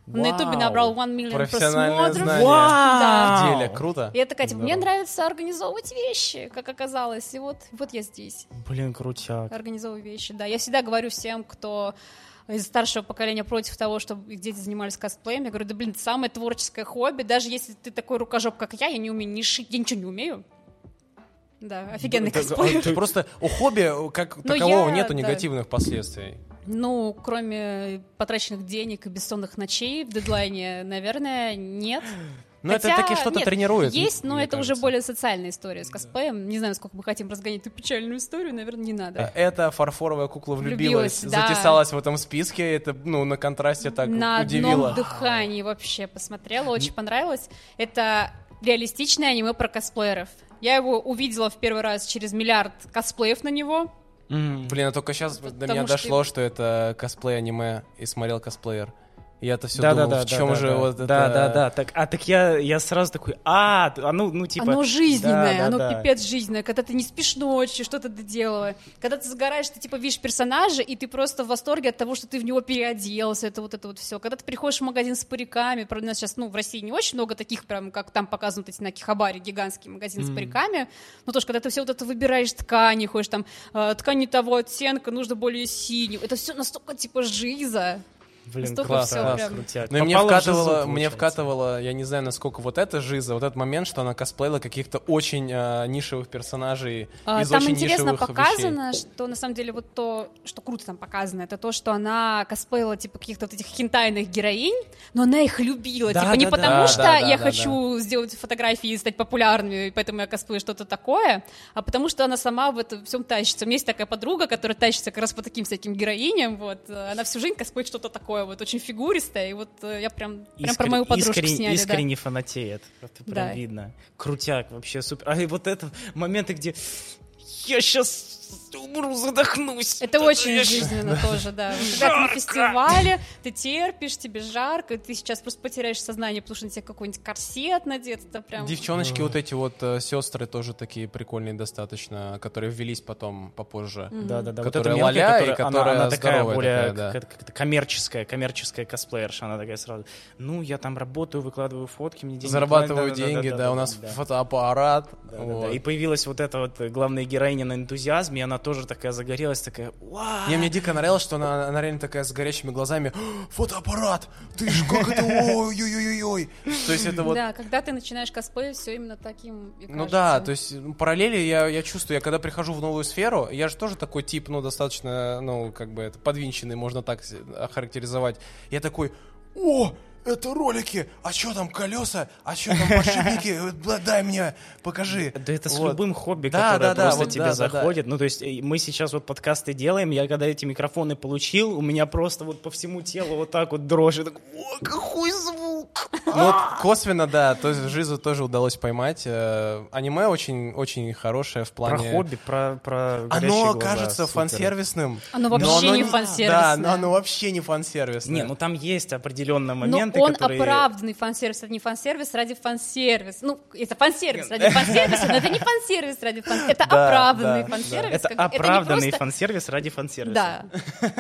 На ютубе Вау. набрал 1 миллион просмотров. знание. Да. В деле, круто. И я такая, типа, мне нравится организовывать вещи, как оказалось. И вот, вот я здесь, Блин, крутяк. организовываю вещи. Да, я всегда говорю всем, кто из старшего поколения против того, чтобы их дети занимались косплеем. Я говорю, да, блин, это самое творческое хобби. Даже если ты такой рукожоп, как я, я не умею ни шить, я ничего не умею. Да, офигенный Да, косплей. Ты Просто у хобби как Ну, такового я, нету да. негативных последствий. Ну, кроме потраченных денег и бессонных ночей в дедлайне, наверное, нет. Но это Хотя, таки что-то нет, тренирует. Есть, но это уже кажется. более социальная история с косплеем. Не знаю, сколько мы хотим разгонять эту печальную историю, наверное, не надо. Э, Эта фарфоровая кукла влюбилась, Влюбилась, да. затесалась в этом списке, это, ну, на контрасте так На удивило. одном дыхании вообще посмотрела, очень понравилось. Это реалистичное аниме про косплееров. Я его увидела в первый раз через миллиард косплеев на него. М. Блин, а только сейчас до Потому меня что- дошло, что это косплей-аниме и смотрел косплеер. Я-то все Да, думал, да, да, в чем да, же да, вот да, это... да, да, да. Так, а так я, я сразу такой, а, а ну, ну типа. оно жизненное, да, да, оно да. пипец жизненное. Когда ты не спишь ночью, что-то доделывая. Когда ты загораешь, ты типа видишь персонажа, и ты просто в восторге от того, что ты в него переоделся, это вот это вот все. Когда ты приходишь в магазин с париками, правда, у нас сейчас, ну, в России не очень много таких, прям, как там показывают эти на Кихабаре, гигантский магазин с париками, но тоже, когда ты все вот это выбираешь ткани, ходишь там, э, ткань не того оттенка, нужно более синюю, это все настолько типа жиза. Блин, Настолько класс, всё класс, прям- крутяк. Ну и мне вкатывало, жизу, мне вкатывало, я не знаю, насколько вот эта жиза, вот этот момент, что она косплеила каких-то очень а, нишевых персонажей А, из Там очень интересно нишевых вещей. показано, что на самом деле вот то, что круто там показано, это то, что она косплеила типа каких-то вот этих хентайных героинь, но она их любила, Да, типа не да, потому да. что Да, да, я да, хочу сделать фотографии и стать популярной, и поэтому я косплею что-то такое, а потому что она сама в этом всем тащится. У меня есть такая подруга, которая тащится как раз по таким всяким героиням, вот, она всю жизнь косплеит что-то такое, вот, очень фигуристое, и вот э, я прям, прям про Искрен- мою подружку искренне, сняли, да. искренне фанатеет. Это прям Да. видно. Крутяк, вообще супер. А и вот это моменты, где я сейчас умру, задохнусь. Это очень я жизненно тоже, да. Вот Когда ты на фестивале, ты терпишь, тебе жарко, ты сейчас просто потеряешь сознание, потому что на тебе какой-нибудь корсет надет, это прям... Девчоночки вот эти вот э, сестры тоже такие прикольные достаточно, которые ввелись потом попозже. Да, да, да. Вот Которая эта мелкая, ладья и которая, она- которая она, такая более такая, да. как- коммерческая, коммерческая косплеерша. Она такая сразу, ну, я там работаю, выкладываю фотки, мне деньги Зарабатываю платят». деньги, да, у нас да. фотоаппарат. Да, да, да. вот. И появилась вот эта вот главная героиня на энтузиазме, и она тоже такая загорелась, такая, вау! Не, мне дико нравилось, что она, она реально такая с горящими глазами. «А, Фотоаппарат! Ты ж как это? Ой-ой-ой-ой! То есть это вот... Да, когда ты начинаешь косплеить, все именно таким и Ну да, то есть ну, параллели я, я чувствую, я когда прихожу в новую сферу, я же тоже такой тип, ну, достаточно, ну, как бы это подвинченный, можно так охарактеризовать. Я такой, о, это ролики, а что там колеса, а что там подшипники, (laughs) бля, дай мне, покажи. Да это с Вот. любым хобби, Да, которое да, да, просто вот тебе да, да, да. заходит. Ну, то есть э, мы сейчас вот подкасты делаем, я когда эти микрофоны получил, у меня просто вот по всему телу вот так вот такой, о, какой звук! Ну вот косвенно, да, то есть Жизу тоже удалось поймать. Э, Аниме очень, очень хорошее в Про плане... хобби, про, про Оно глаза, кажется супер. фан-сервисным. Оно но вообще оно не фан-сервисное. Да, но оно вообще не фан-сервисное. Не, ну там есть определенные Но моменты, он которые... оправданный фан-сервис, это не фан-сервис ради фан-сервис. Ну, это фан-сервис ради фан-сервиса, но это не фан-сервис ради фан Это Да, оправданный да, фан-сервис. Это как оправданный просто- фан-сервис ради фан-сервиса. Да.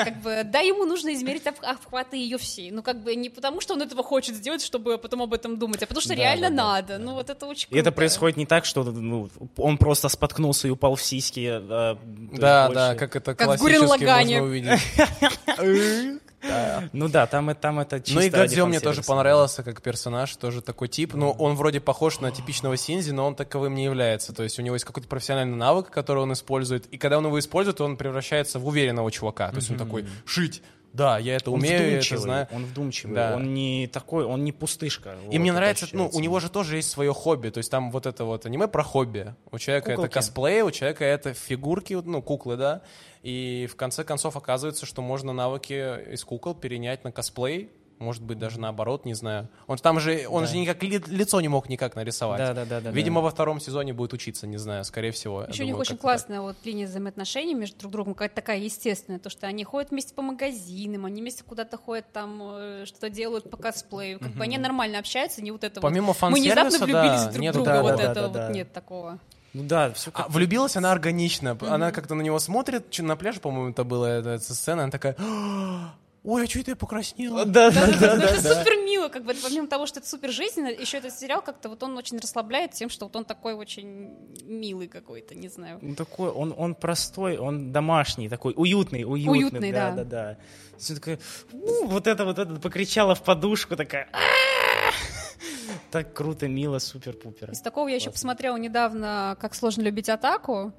Как бы, да, ему нужно измерить об- обхваты ее всей. Ну, как бы не потому, что он этого хочет сделать, чтобы потом об этом думать, а потому что Да, реально да, надо. Ну, вот это очень И это круто. происходит не так, что ну, он просто споткнулся и упал в сиськи. а, Да, да, как это Как классически можно увидеть. (laughs) Ну да, там, и- там это чисто Ну и Гадзё мне тоже понравился как персонаж, тоже такой тип. Ну, он вроде похож на типичного Синзи, но он таковым не является. То есть у него есть какой-то профессиональный навык, который он использует. И когда он его использует, он превращается в уверенного чувака. То есть он такой, шить, да, я это Он умею, я это знаю. он вдумчивый, Да. он не такой, он не пустышка. И вот, мне это нравится, ну, у него же тоже есть свое хобби. То есть там вот это вот аниме про хобби. У человека Куколки. это косплей, у человека это фигурки, ну, куклы, да. И в конце концов оказывается, что можно навыки из кукол перенять на косплей. Может быть, даже наоборот, не знаю. Он там же, он Да. же никак ли- лицо не мог никак нарисовать. Да, да, да, да. Видимо, да. во втором сезоне будет учиться, не знаю, скорее всего. Еще у них очень как-то так. классная вот линия взаимоотношений между друг другом, какая-то такая естественная, то, что они ходят вместе по магазинам, они вместе куда-то ходят там, э, что делают по косплею, как бы они нормально общаются, не вот это Помимо вот. Мы внезапно влюбились да, друг в нет друга, такого. вот Да, да, этого да, вот да. нет такого. Ну да, все А, влюбилась она органично. Она как-то на него смотрит, на пляже, по-моему, это была эта, эта сцена, она такая, «А, ой, а что это я покраснела? Да, да, да, Ну, да. это супер мило, как бы помимо того, что это супер жизненно, еще этот сериал как-то вот он очень расслабляет тем, что вот он такой очень милый какой-то, не знаю. Ну, такой, он, он простой, он домашний, такой уютный, уютный. Уютный, да. да. да. Всё такое, «У», вот это вот это покричала в подушку, такая. Так круто, мило, супер-пупер. Из такого я еще посмотрела недавно «Как сложно любить атаку».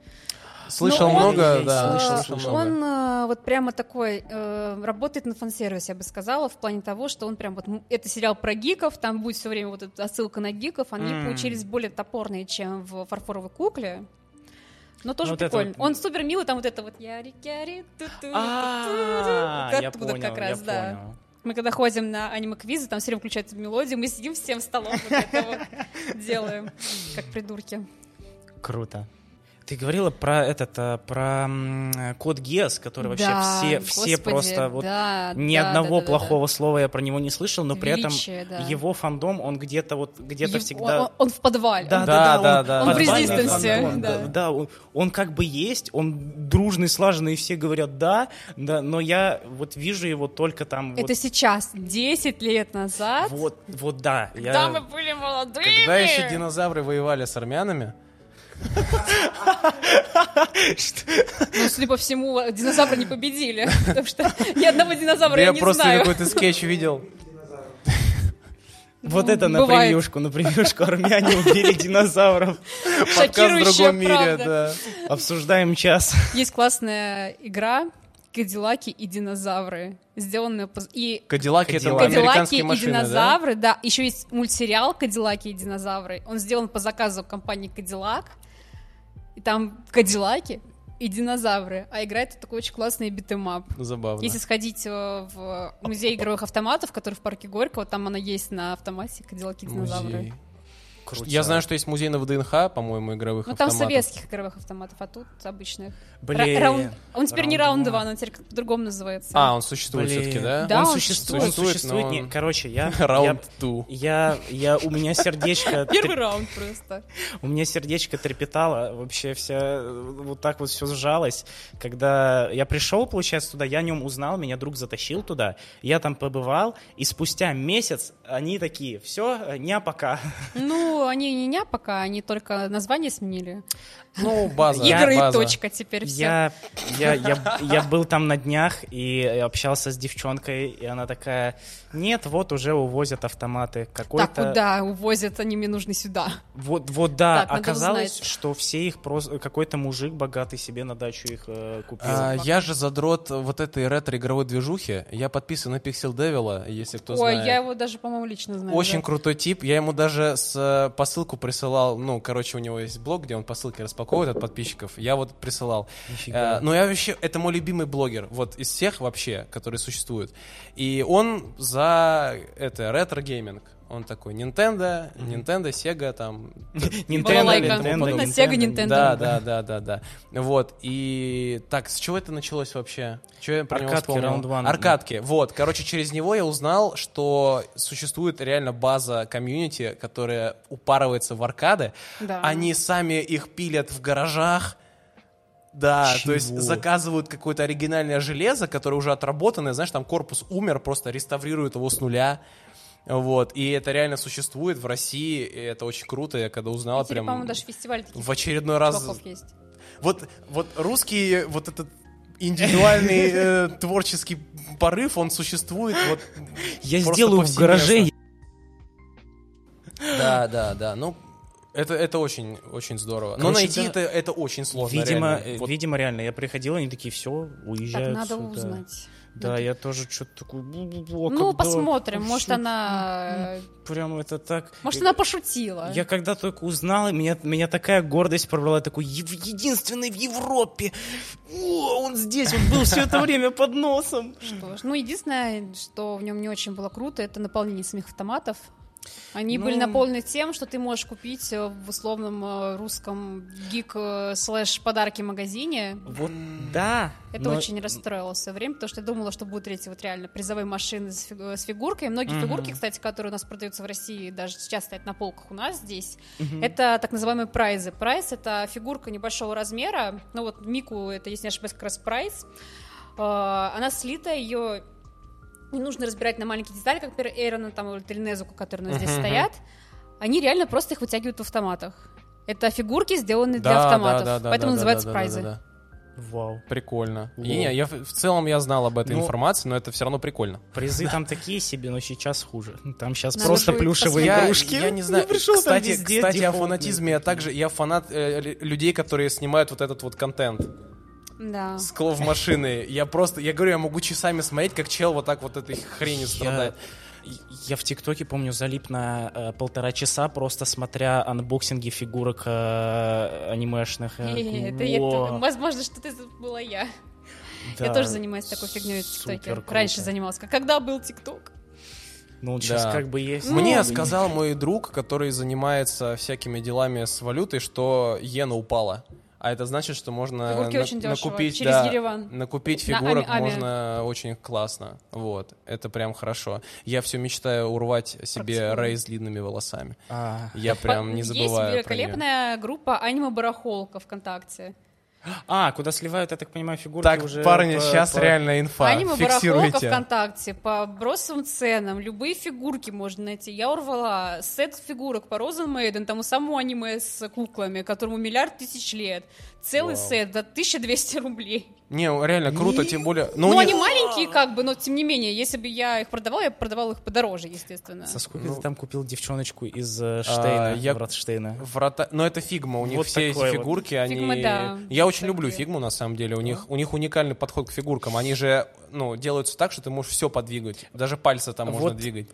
Слышал он, много, э, да, слышал, слышал много. Он э, вот прямо такой э, работает на фан-сервисе, я бы сказала, в плане того, что он прям вот это сериал про гиков, там будет все время вот эта отсылка на гиков, они М. получились более топорные, чем в фарфоровой кукле. Но тоже вот это прикольно. вот- Он супер милый, там вот это вот яри яри ту ту А, я понял, как раз, я да. Мы когда ходим на аниме-квизы, там все время включается мелодия, мы сидим всем это вот делаем, как придурки. Круто. Ты говорила про этот, а, про э, код Гес, который вообще Да, все, все господи, просто вот да, ни да, одного да, да, да, плохого слова я про него не слышал, но при этом да. его фандом, он где-то вот где-то всегда. Он, он в подвале. Да, Да, да, да, он, да, Он в резистенсе, да. да, да, он, он как бы есть, он дружный, слаженный, и все говорят да, да, но я вот вижу его только там Это вот, сейчас, 10 лет назад, вот, вот да. когда я- мы были молодыми. Когда еще динозавры воевали с армянами, Ну, судя по всему, динозавры не победили, (laughs) потому что ни одного динозавра я Я не просто знаю. какой-то скетч видел. Вот Ну, это на превьюшку, на превьюшку армяне (laughs) убили динозавров. Подкаст в другом мире, да. Обсуждаем час. Есть классная игра «Кадиллаки и динозавры», сделанная по... И Кадиллаки это Кадиллаки и машины, да? динозавры, да? Еще есть мультсериал «Кадиллаки и динозавры». Он сделан по заказу компании «Кадиллак». И там Кадиллаки и динозавры. А игра это такой очень классный битэмап. Забавно. Если сходить э, в музей игровых автоматов, который в парке Горького, там она есть на автомате «Кадиллаки и динозавры». Музей. Я знаю, что есть музей на ВДНХ, по-моему, игровых Ну там автоматов. советских игровых автоматов, а тут обычных. Блин. Ра- раунд- Он теперь не Раунд раунд два. 2, он теперь как по-другому называется. А, он существует Блин. все-таки, да? Да, он он существует, существует, существует. но Не, он- Короче, я, (laughs) Раунд я, 2. я, я, у меня сердечко, (laughs) Первый раунд просто. (laughs) у меня сердечко трепетало, вообще вся, вот так вот все сжалось. Когда я пришел, получается, туда, я о нем узнал, меня друг затащил туда, я там побывал, и спустя месяц они такие, все, не пока. Ну, они не ня пока, они только название сменили. Ну, база. Игры и точка теперь все. Я, я, я, я был там на днях и общался с девчонкой, и она такая, нет, вот уже увозят автоматы. Какой-то... Так, куда увозят, они мне нужны сюда. Вот, вот да, Так, оказалось, что все их просто... Какой-то мужик богатый себе на дачу их э, купил. А, я же задрот вот этой ретро-игровой движухи. Я подписан на Pixel Devil, если кто Ой, знает. я его даже, по-моему, лично знаю. Очень да. крутой тип. Я ему даже с э, посылку присылал. Ну, короче, у него есть блог, где он посылки распаковывает от подписчиков. Я вот присылал. Нифига. Э, ну, я вообще, это мой любимый блогер, вот из всех вообще, которые существуют. И он за это ретро-гейминг. Он такой Nintendo, Nintendo, Sega, там. Nintendo. Nintendo. Sega, Nintendo. Да, да, да, да, да. Вот. И так, с чего это началось вообще? Чего я про него Аркадки, вспомнил? Вон. Аркадки. Вот. Короче, через него я узнал, что существует реально база комьюнити, которая упарывается в аркады. Они сами их пилят в гаражах. Да, то есть Чего? заказывают какое-то оригинальное железо, которое уже отработанное, знаешь, там корпус умер, просто реставрируют его с нуля. Вот, и это реально существует в России, и это очень круто, я когда узнал, прям по-моему, даже фестиваль таких в очередной раз... есть. Вот, вот русский, вот этот индивидуальный (laughs) э, творческий порыв, он существует вот Я сделаю в гараже. Да, да, да. Ну, это, это очень, очень здорово. Но найти да. это, это очень сложно. Видимо, реально. Вот видимо, реально, я приходил, они такие, все, Так, уезжают надо сюда». узнать. Да, Надо- я тоже что-то такой... «Бу-бу-бу, а Ну, когда?» посмотрим, Ну, может, она... Прям это так... Может, она пошутила. Я когда только узнал, меня, меня такая гордость пробрала, такой, «Ев- единственный в Европе, О, он здесь, он был все это время под носом. Что ж, ну, единственное, что в нем не очень было круто, это наполнение самих автоматов. Они Ну. были наполнены тем, что ты можешь купить э, в условном э, русском гик э, слэш подарки магазине. Вот, да. Это но- очень расстроило в свое время, потому что я думала, что будут эти вот реально призовые машины с, фиг- э, с фигуркой. Многие Мгм. фигурки, кстати, которые у нас продаются в России, даже сейчас стоят на полках у нас здесь, это так называемые прайзы. Прайз — это фигурка небольшого размера. Ну вот Мику, это, если не ошибаюсь, как раз прайз. Э, Она слита, ее не нужно разбирать на маленькие детали, как, например, Эйрона там, или Тельнезуку, которые у нас здесь Мгм. стоят. Они реально просто их вытягивают в автоматах. Это фигурки, сделанные для Да, автоматов, да, да, да, поэтому да, называются да, да, прайзы. да, да. Вау. Прикольно. Во. И не, я, в в целом я знал об этой Ну, информации, но это все равно прикольно. Призы (laughs) там такие себе, но сейчас хуже. Там сейчас Надо просто плюшевые игрушки. я не знаю. пришел, там кстати, везде кстати, о фанатизме я также я фанат э, лю- людей, которые снимают вот этот вот контент Да. с claw машины. Я просто, я говорю, я могу часами смотреть, как чел вот так вот этой хрени страдает. Я в ТикТоке, помню, залип на э, полтора часа, просто смотря анбоксинги фигурок э, анимешных. Э, это я- «Во». возможно, что это была я. Да, Я тоже занимаюсь такой фигней в ТикТоке. Раньше занималась. Когда был ТикТок? Ну, сейчас Да. как бы есть. Мне Ну, сказал мой друг, который занимается всякими делами с валютой, что иена упала. А это значит, что можно Фигурки на- очень дешево, накупить, через да, Ереван. накупить На фигурок Ами-Ами. можно очень классно. Вот, это прям хорошо. Я все мечтаю урвать себе. Рэй с длинными волосами. а, Я прям не Есть забываю про неё. великолепная группа аниме барахолка ВКонтакте. А, куда сливают, я так понимаю, фигурки Так, уже... парни, по- сейчас по- реально инфа. Аниме барахолка Фиксируйте. ВКонтакте по бросовым ценам, любые фигурки можно найти. Я урвала сет фигурок по Розен Мейден, тому самому аниме с куклами, которому миллиард тысяч лет. Целый Вау. сет за 1200 рублей. Не, реально круто, тем более... Ну, у них- они маленькие как бы, но тем не менее, если бы я их продавала, я бы продавала их подороже, естественно. За сколько Ну, ты там купил девчоночку из э, Штейна, я- врат Штейна? Врата... Но это figma, у них Вот все эти вот. фигурки, они... Figma, да. Я очень Такие. люблю figm-у, на самом деле. У них, у них уникальный подход к фигуркам. Они же, ну, делаются так, что ты можешь все подвигать. Даже пальцы там можно Вот. двигать.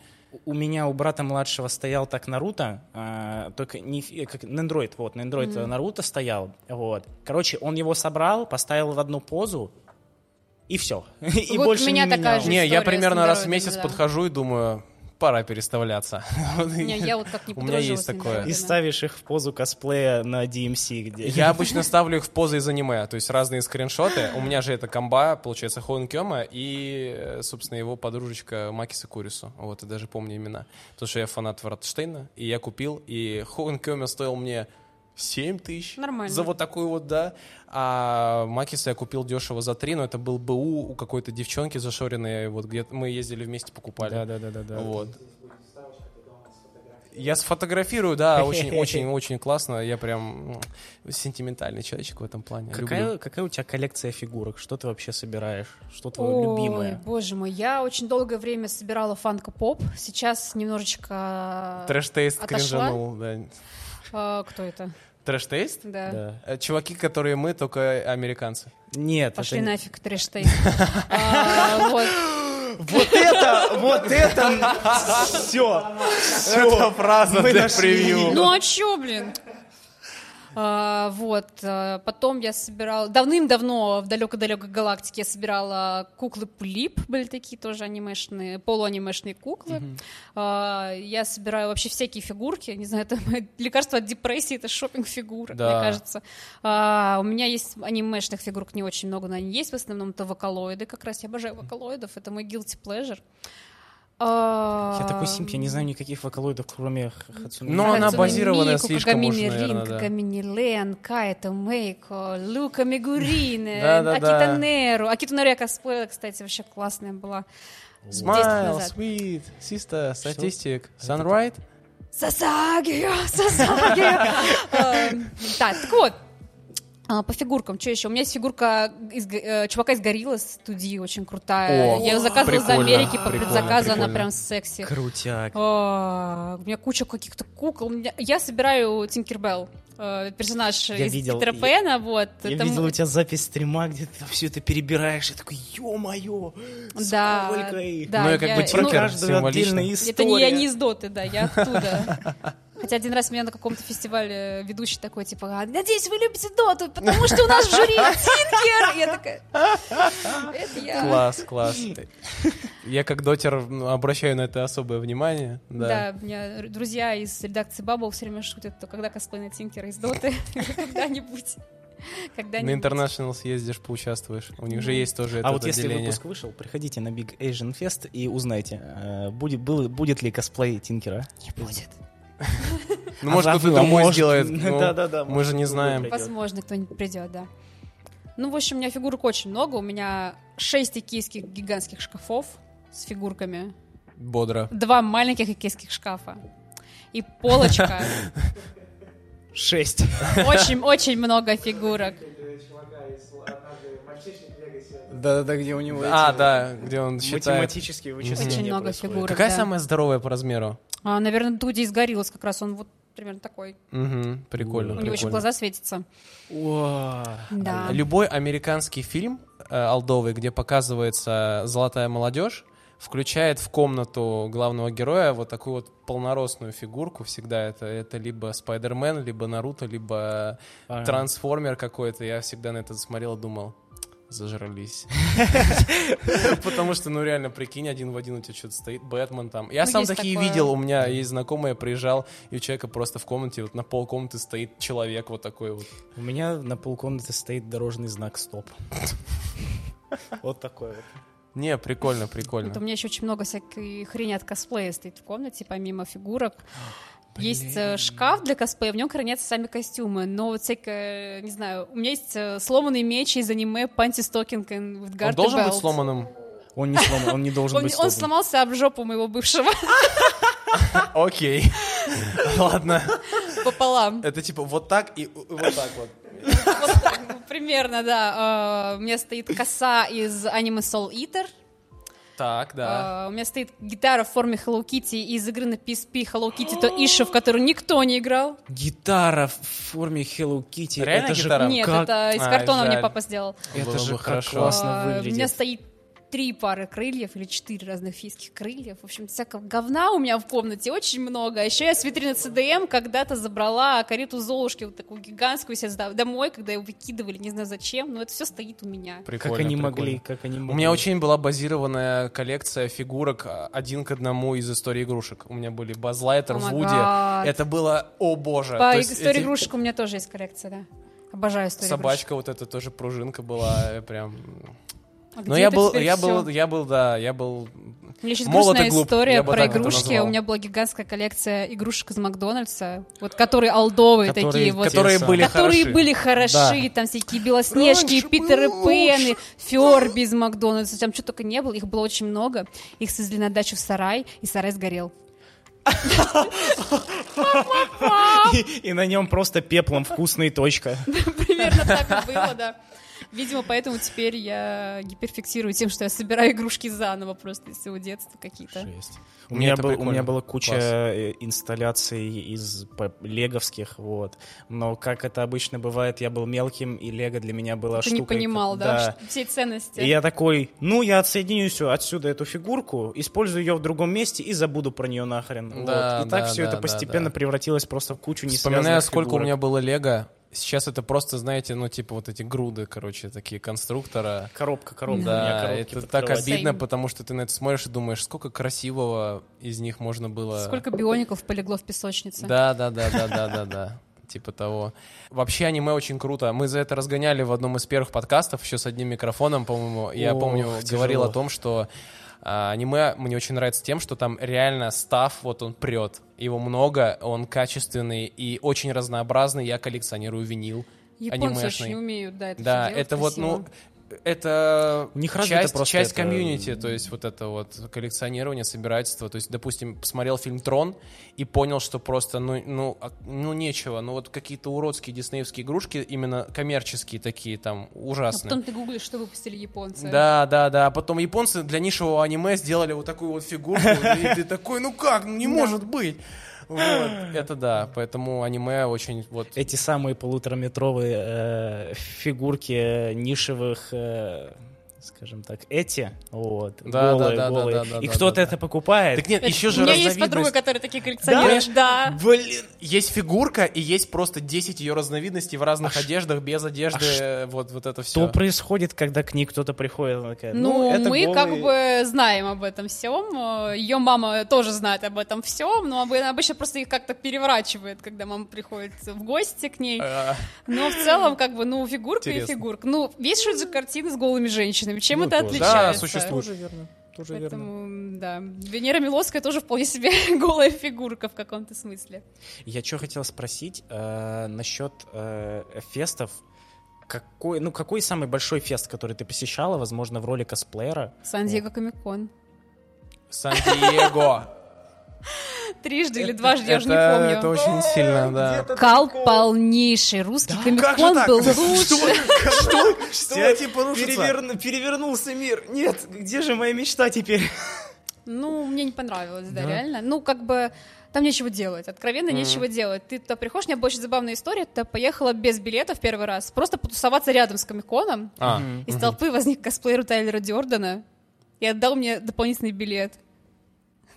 У меня у брата младшего стоял так Наруто, а, только не фи- как Нендроид, вот, Нендроид Наруто стоял, вот. Короче, он его собрал, поставил в одну позу, и все. (laughs) И Вот больше у меня не такая менял. же Не, я примерно раз в месяц да. подхожу и думаю, пора переставляться. (laughs) Не, я вот как не (laughs) У меня есть такое. И ставишь их в позу косплея на DMC, где... Я (laughs) обычно ставлю их в позы из аниме, то есть разные скриншоты. У меня же это комба, получается, Хоун Кёма и, э, собственно, его подружечка Макиса Курису. Вот, я даже помню имена. Потому что я фанат Вратштейна, и я купил, и Хоун Кёма стоил мне 7 тысяч. Нормально. За вот такую вот, да. А Макиса я купил дешево за 3, но это был БУ у какой-то девчонки зашоренной, вот где мы ездили вместе покупали. Да, да, да, да, да. Вот. Я сфотографирую, да, очень, (laughs) очень, очень классно. Я прям сентиментальный человечек в этом плане. Какая, Люблю. какая у тебя коллекция фигурок? Что ты вообще собираешь? Что твое Ой, любимое? боже мой, я очень долгое время собирала Funko Pop, сейчас немножечко... Trash Taste отошла. кринжанул, да. А, кто это? Trash Taste? Да. Да. Э, Чуваки, которые мы, только американцы. Нет, Пошли это нафиг, Trash Taste. (laughs) А, вот. Это, вот это, все, Это фраза для превью. Ну а чё, блин? А, вот, а, потом я собирала, давным-давно в далекой-далекой галактике я собирала куклы Pullip, были такие тоже анимешные, полуанимешные куклы. А, я собираю вообще всякие фигурки, не знаю, это (laughs) лекарство от депрессии, это шопинг фигур, Да. мне кажется. А, у меня есть анимешных фигурок не очень много, но они есть, в основном это вокалоиды, как раз я обожаю вокалоидов, это мой guilty pleasure. А, Я такой симп, я не знаю никаких вокалоидов, кроме Х- Хацуне. Ну, она Мику, слишком уж, наверное, да. Кагамини Лен, Кайто Мейко, Лука Мигурине, Да-да-да. Акита Неру. Акиту Неру я косплеила, кстати, вообще классная была. 10 лет Smile, sweet, sister, статистик, sunright. Сасагио, Сасагио. Эм, Так, так вот, а, по фигуркам, что еще? У меня есть фигурка из, э, чувака из Горилла студии, очень крутая. О, я ее заказывала из Америки по прикольно, предзаказу, она прям секси. Крутяк. А, У меня куча каких-то кукол. Меня- Я собираю Тинкербелл, э, персонаж Я из видел, Питера я- Пэна, вот. Я Это видел у тебя запись стрима, где ты все это перебираешь, и такой, ё-моё, Да, сколько их. да, Ну, я как бы я- Про ну, каждую символично. отдельная Это не я не из Доты, да, я оттуда. (laughs) Хотя один раз меня на каком-то фестивале ведущий такой, типа, «А, надеюсь, вы любите Доту, потому что у нас в жюри (laughs) Тинкер. Я такая, это я. Класс, класс. (laughs) Я как дотер обращаю на это особое внимание. Да, Да. у меня друзья из редакции Bubble все время шутят, то когда косплей на Тинкера из Доты, (laughs) когда-нибудь. На. International съездишь, поучаствуешь. У них же есть тоже это А вот если выпуск вышел, приходите на Big Asian Fest и узнайте, э, будет, будет ли косплей Тинкера. Не будет. (laughs) Ну, может, кто-то а другой может, сделает. (laughs) ну, да-да-да, Мы же не другой знаем. Возможно, кто-нибудь придет, да. Ну, в общем, у меня фигурок очень много. У меня шесть икейских гигантских шкафов с фигурками. Бодро. Два маленьких икейских шкафа. И полочка. (laughs) Шесть. Очень-очень много фигурок. В Вегасе. Да-да-да, где у него А, эти да, где он считает. математические вычисления Очень много фигурок. Какая да. самая здоровая по размеру? А, наверное, Дуди из Гориллас как раз. Он вот примерно такой. Угу, прикольно, У него еще глаза светятся. Да. Любой американский фильм э, алдовый, где показывается золотая молодежь, включает в комнату главного героя вот такую вот полноростную фигурку. Всегда это, это либо Спайдермен, либо Наруто, либо Ага. трансформер какой-то. Я всегда на это смотрел и думал, зажрались. (laughs) Потому что, ну реально, прикинь, один в один у тебя что-то стоит, Бэтмен там. Я Ну, сам такие видел, у меня есть знакомый, я приезжал, и у человека просто в комнате, вот на пол комнаты стоит человек вот такой вот. У меня на полкомнаты стоит дорожный знак «Стоп». (laughs) Вот такой вот. Не, прикольно, Вот у прикольно. меня еще очень много всякой хрени от косплея стоит в комнате, помимо фигурок. Есть э, шкаф для косплея, в нем хранятся сами костюмы, но вот всякое, не знаю, у меня есть э, сломанный меч из аниме Панти Стокинг and Он должен быть сломанным? Он не сломан, он не должен Он, быть он сломан. сломался об жопу моего бывшего (laughs) Окей. Ладно. пополам. Это типа вот так и вот так вот. Примерно, да. Э, У меня стоит коса из аниме Soul Eater. Так, да. Э, У меня стоит гитара в форме Hello Kitty из игры на PSP Hello Kitty to Issue, в которую никто не играл. Гитара в форме Hello Kitty. Реально это же гитара? Нет, как- это из картона мне жаль. папа сделал. Это Было же хорошо. классно А, У меня выглядит. стоит три пары крыльев или четыре разных фийских крыльев. В общем, всякого говна у меня в комнате очень много. А еще я с витрины CDM когда-то забрала карету Золушки, вот такую гигантскую, себе домой, когда ее выкидывали, не знаю зачем, но это все стоит у меня. Прикольно, Как они прикольно. могли, как они могли. У меня очень была базированная коллекция фигурок а, один к одному из истории игрушек. У меня были Базлайтер, май Вуди. Это было, о боже. По То истории эти- игрушек у меня тоже есть коллекция, да. Обожаю историю Собачка вот эта тоже пружинка была, э, прям. А Но я был, я был, я был, да, я был. У меня сейчас молод и грустная глуп, история про игрушки. У меня была гигантская коллекция игрушек из Макдональдса, вот которые олдовые Которые- такие вот. Которые были которые хороши. были хороши, Да. там всякие белоснежки, Раньше Питеры Пены, Ферби из Макдональдса, там что только не было, их было очень много. Их свезли на дачу в сарай, и сарай сгорел. (laughs) И, и на нем просто пеплом вкусная точка. (laughs) Примерно так и было, да. Видимо, поэтому теперь я гиперфиксирую тем, что я собираю игрушки заново просто из своего детства какие-то. Жесть. У Мне меня, был, у меня была куча Класс. э, инсталляций из леговских, вот. Но, как это обычно бывает, я был мелким, и лего для меня была Ты штукой... не понимал, да, что- всей ценности. И я такой, ну, я отсоединю всё отсюда эту фигурку, использую ее в другом месте и забуду про нее нахрен. Да, вот. И так да, все да, это да, постепенно да. превратилось просто в кучу не Вспоминаю, сколько у меня было Лего. Сейчас это просто, знаете, ну, типа вот эти груды, короче, такие конструктора. Коробка, коробка. Да, коробки это так обидно, Same. потому что ты на это смотришь и думаешь, сколько красивого из них можно было... Сколько биоников полегло в песочнице. Да, да, да, да, да, да, да. Типа того. Вообще аниме очень круто. Мы за это разгоняли в одном из первых подкастов, еще с одним микрофоном, по-моему. Я помню, говорил о том, что а, аниме мне очень нравится тем, что там реально став, вот он прет. Его много, он качественный и очень разнообразный. Я коллекционирую винил. Японцы анимешный. очень умеют, да, это Да, всё делать это вот, красиво. ну, это У них часть, просто часть это- комьюнити, то есть вот это вот коллекционирование, собирательство. То есть, допустим, посмотрел фильм «Трон» и понял, что просто, ну, ну, а- ну нечего. Ну вот какие-то уродские диснеевские игрушки, именно коммерческие такие там, А ужасные. потом ты гуглишь, что выпустили японцы. Да, да, да. А потом японцы для нишевого аниме сделали вот такую вот фигурку, и ты такой, ну как, ну не может быть. Вот, (laughs) это да, поэтому аниме очень вот... Эти самые полутораметровые э, фигурки нишевых, э, скажем так, эти, вот, Да, голые, да, да, голые. да, да, и да, кто-то да, это покупает. Так нет, Это- еще же У меня есть подруга, которая такие коллекционирует. Да. Блин, есть фигурка и есть просто 10 ее разновидностей в разных А ш- одеждах, без одежды, а ш- э, вот, вот это Что все. происходит, когда к ней кто-то приходит? Она такая, Ну, это мы голый- как бы знаем об этом всем. Ее мама тоже знает об этом всем, но об- обычно просто их как-то переворачивает, когда мама приходит в гости к ней. А, Но в целом, как бы, ну, фигурка Интересно. и фигурка. Ну, весь же картины с голыми женщинами. Чем Ну, это тоже. отличается? Да, существует. Тоже верно, тоже верно. Поэтому, да. Венера Миловская тоже вполне себе (laughs) голая фигурка в каком-то смысле. Я что хотел спросить э, насчет э, фестов. Какой, ну, какой самый большой фест, который ты посещала, возможно, в роли косплеера? Сан-Диего Комикон. Сан-Диего. Трижды или дважды, я уже не помню. Это очень сильно, да. Кал полнейший. Русский так? был лучше. Стереотипы рушатся. Переверну- перевернулся мир. Нет, где же моя мечта теперь? Ну, мне не понравилось, да, Да? реально. Ну, как бы там нечего делать, откровенно нечего делать. Ты туда приходишь, у меня была очень забавная история, ты поехала без билетов первый раз, просто потусоваться рядом с Комиконом, А, из толпы возник косплеер Тайлера Дёрдена и отдал мне дополнительный билет.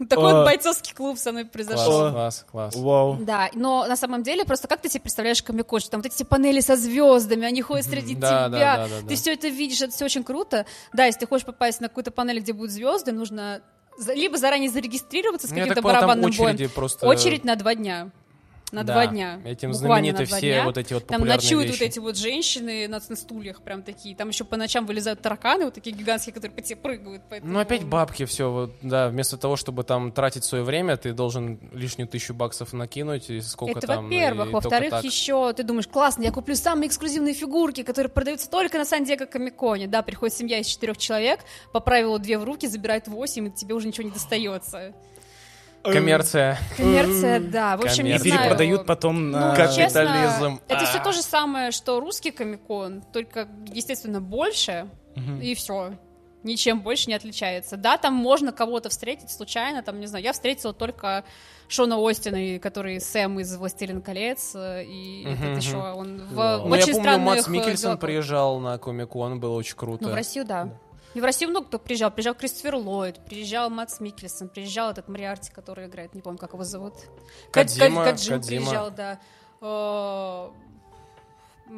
Такой вот бойцовский клуб со мной класс, произошел. класс, класс. Вау. Да, но на самом деле просто как ты себе представляешь Комикон, что там вот эти панели со звездами, они ходят среди да, тебя, да, да, ты все это видишь, это все очень круто. Да, если ты хочешь попасть на какую-то панель, где будут звезды, нужно либо заранее зарегистрироваться с Ну, каким-то барабанным боем. очереди просто... Очередь на два дня. На Да, два дня. Этим знамениты все дня. вот эти вот Там ночуют вещи. вот эти вот женщины на, на стульях, прям такие. Там еще по ночам вылезают тараканы, вот такие гигантские, которые по тебе прыгают. поэтому- Ну, опять бабки, все, вот, да, вместо того, чтобы там тратить свое время, ты должен лишнюю тысячу баксов накинуть, и сколько Это там... во-первых. Во-вторых, еще ты думаешь, классно, я куплю самые эксклюзивные фигурки, которые продаются только на Сан-Диего Комиконе. Да, приходит семья из четырех человек, по правилу две в руки, забирает восемь, и тебе уже ничего не достается. Коммерция. Коммерция, да. В общем, И не знаю. перепродают потом Ну, на... честно, Капитализм. это все А. то же самое, что русский комикон, только, естественно, больше, и все. Ничем больше не отличается. Да, там можно кого-то встретить случайно, там, не знаю, я встретила только Шона Остина, и- который Сэм из «Властелин колец», э, и Мгм, этот еще, он в Ну, я очень помню, странных... Мац э, Микельсон делах. приезжал на Комик-кон, было очень круто. Ну, в Россию, да. И в Россию много кто приезжал. Приезжал Кристофер Ллойд, приезжал Мац Микельсон, приезжал этот Мариарти, который играет, не помню, как его зовут. Кад- Кодзима, Кад- Каджим приезжал, да. Э,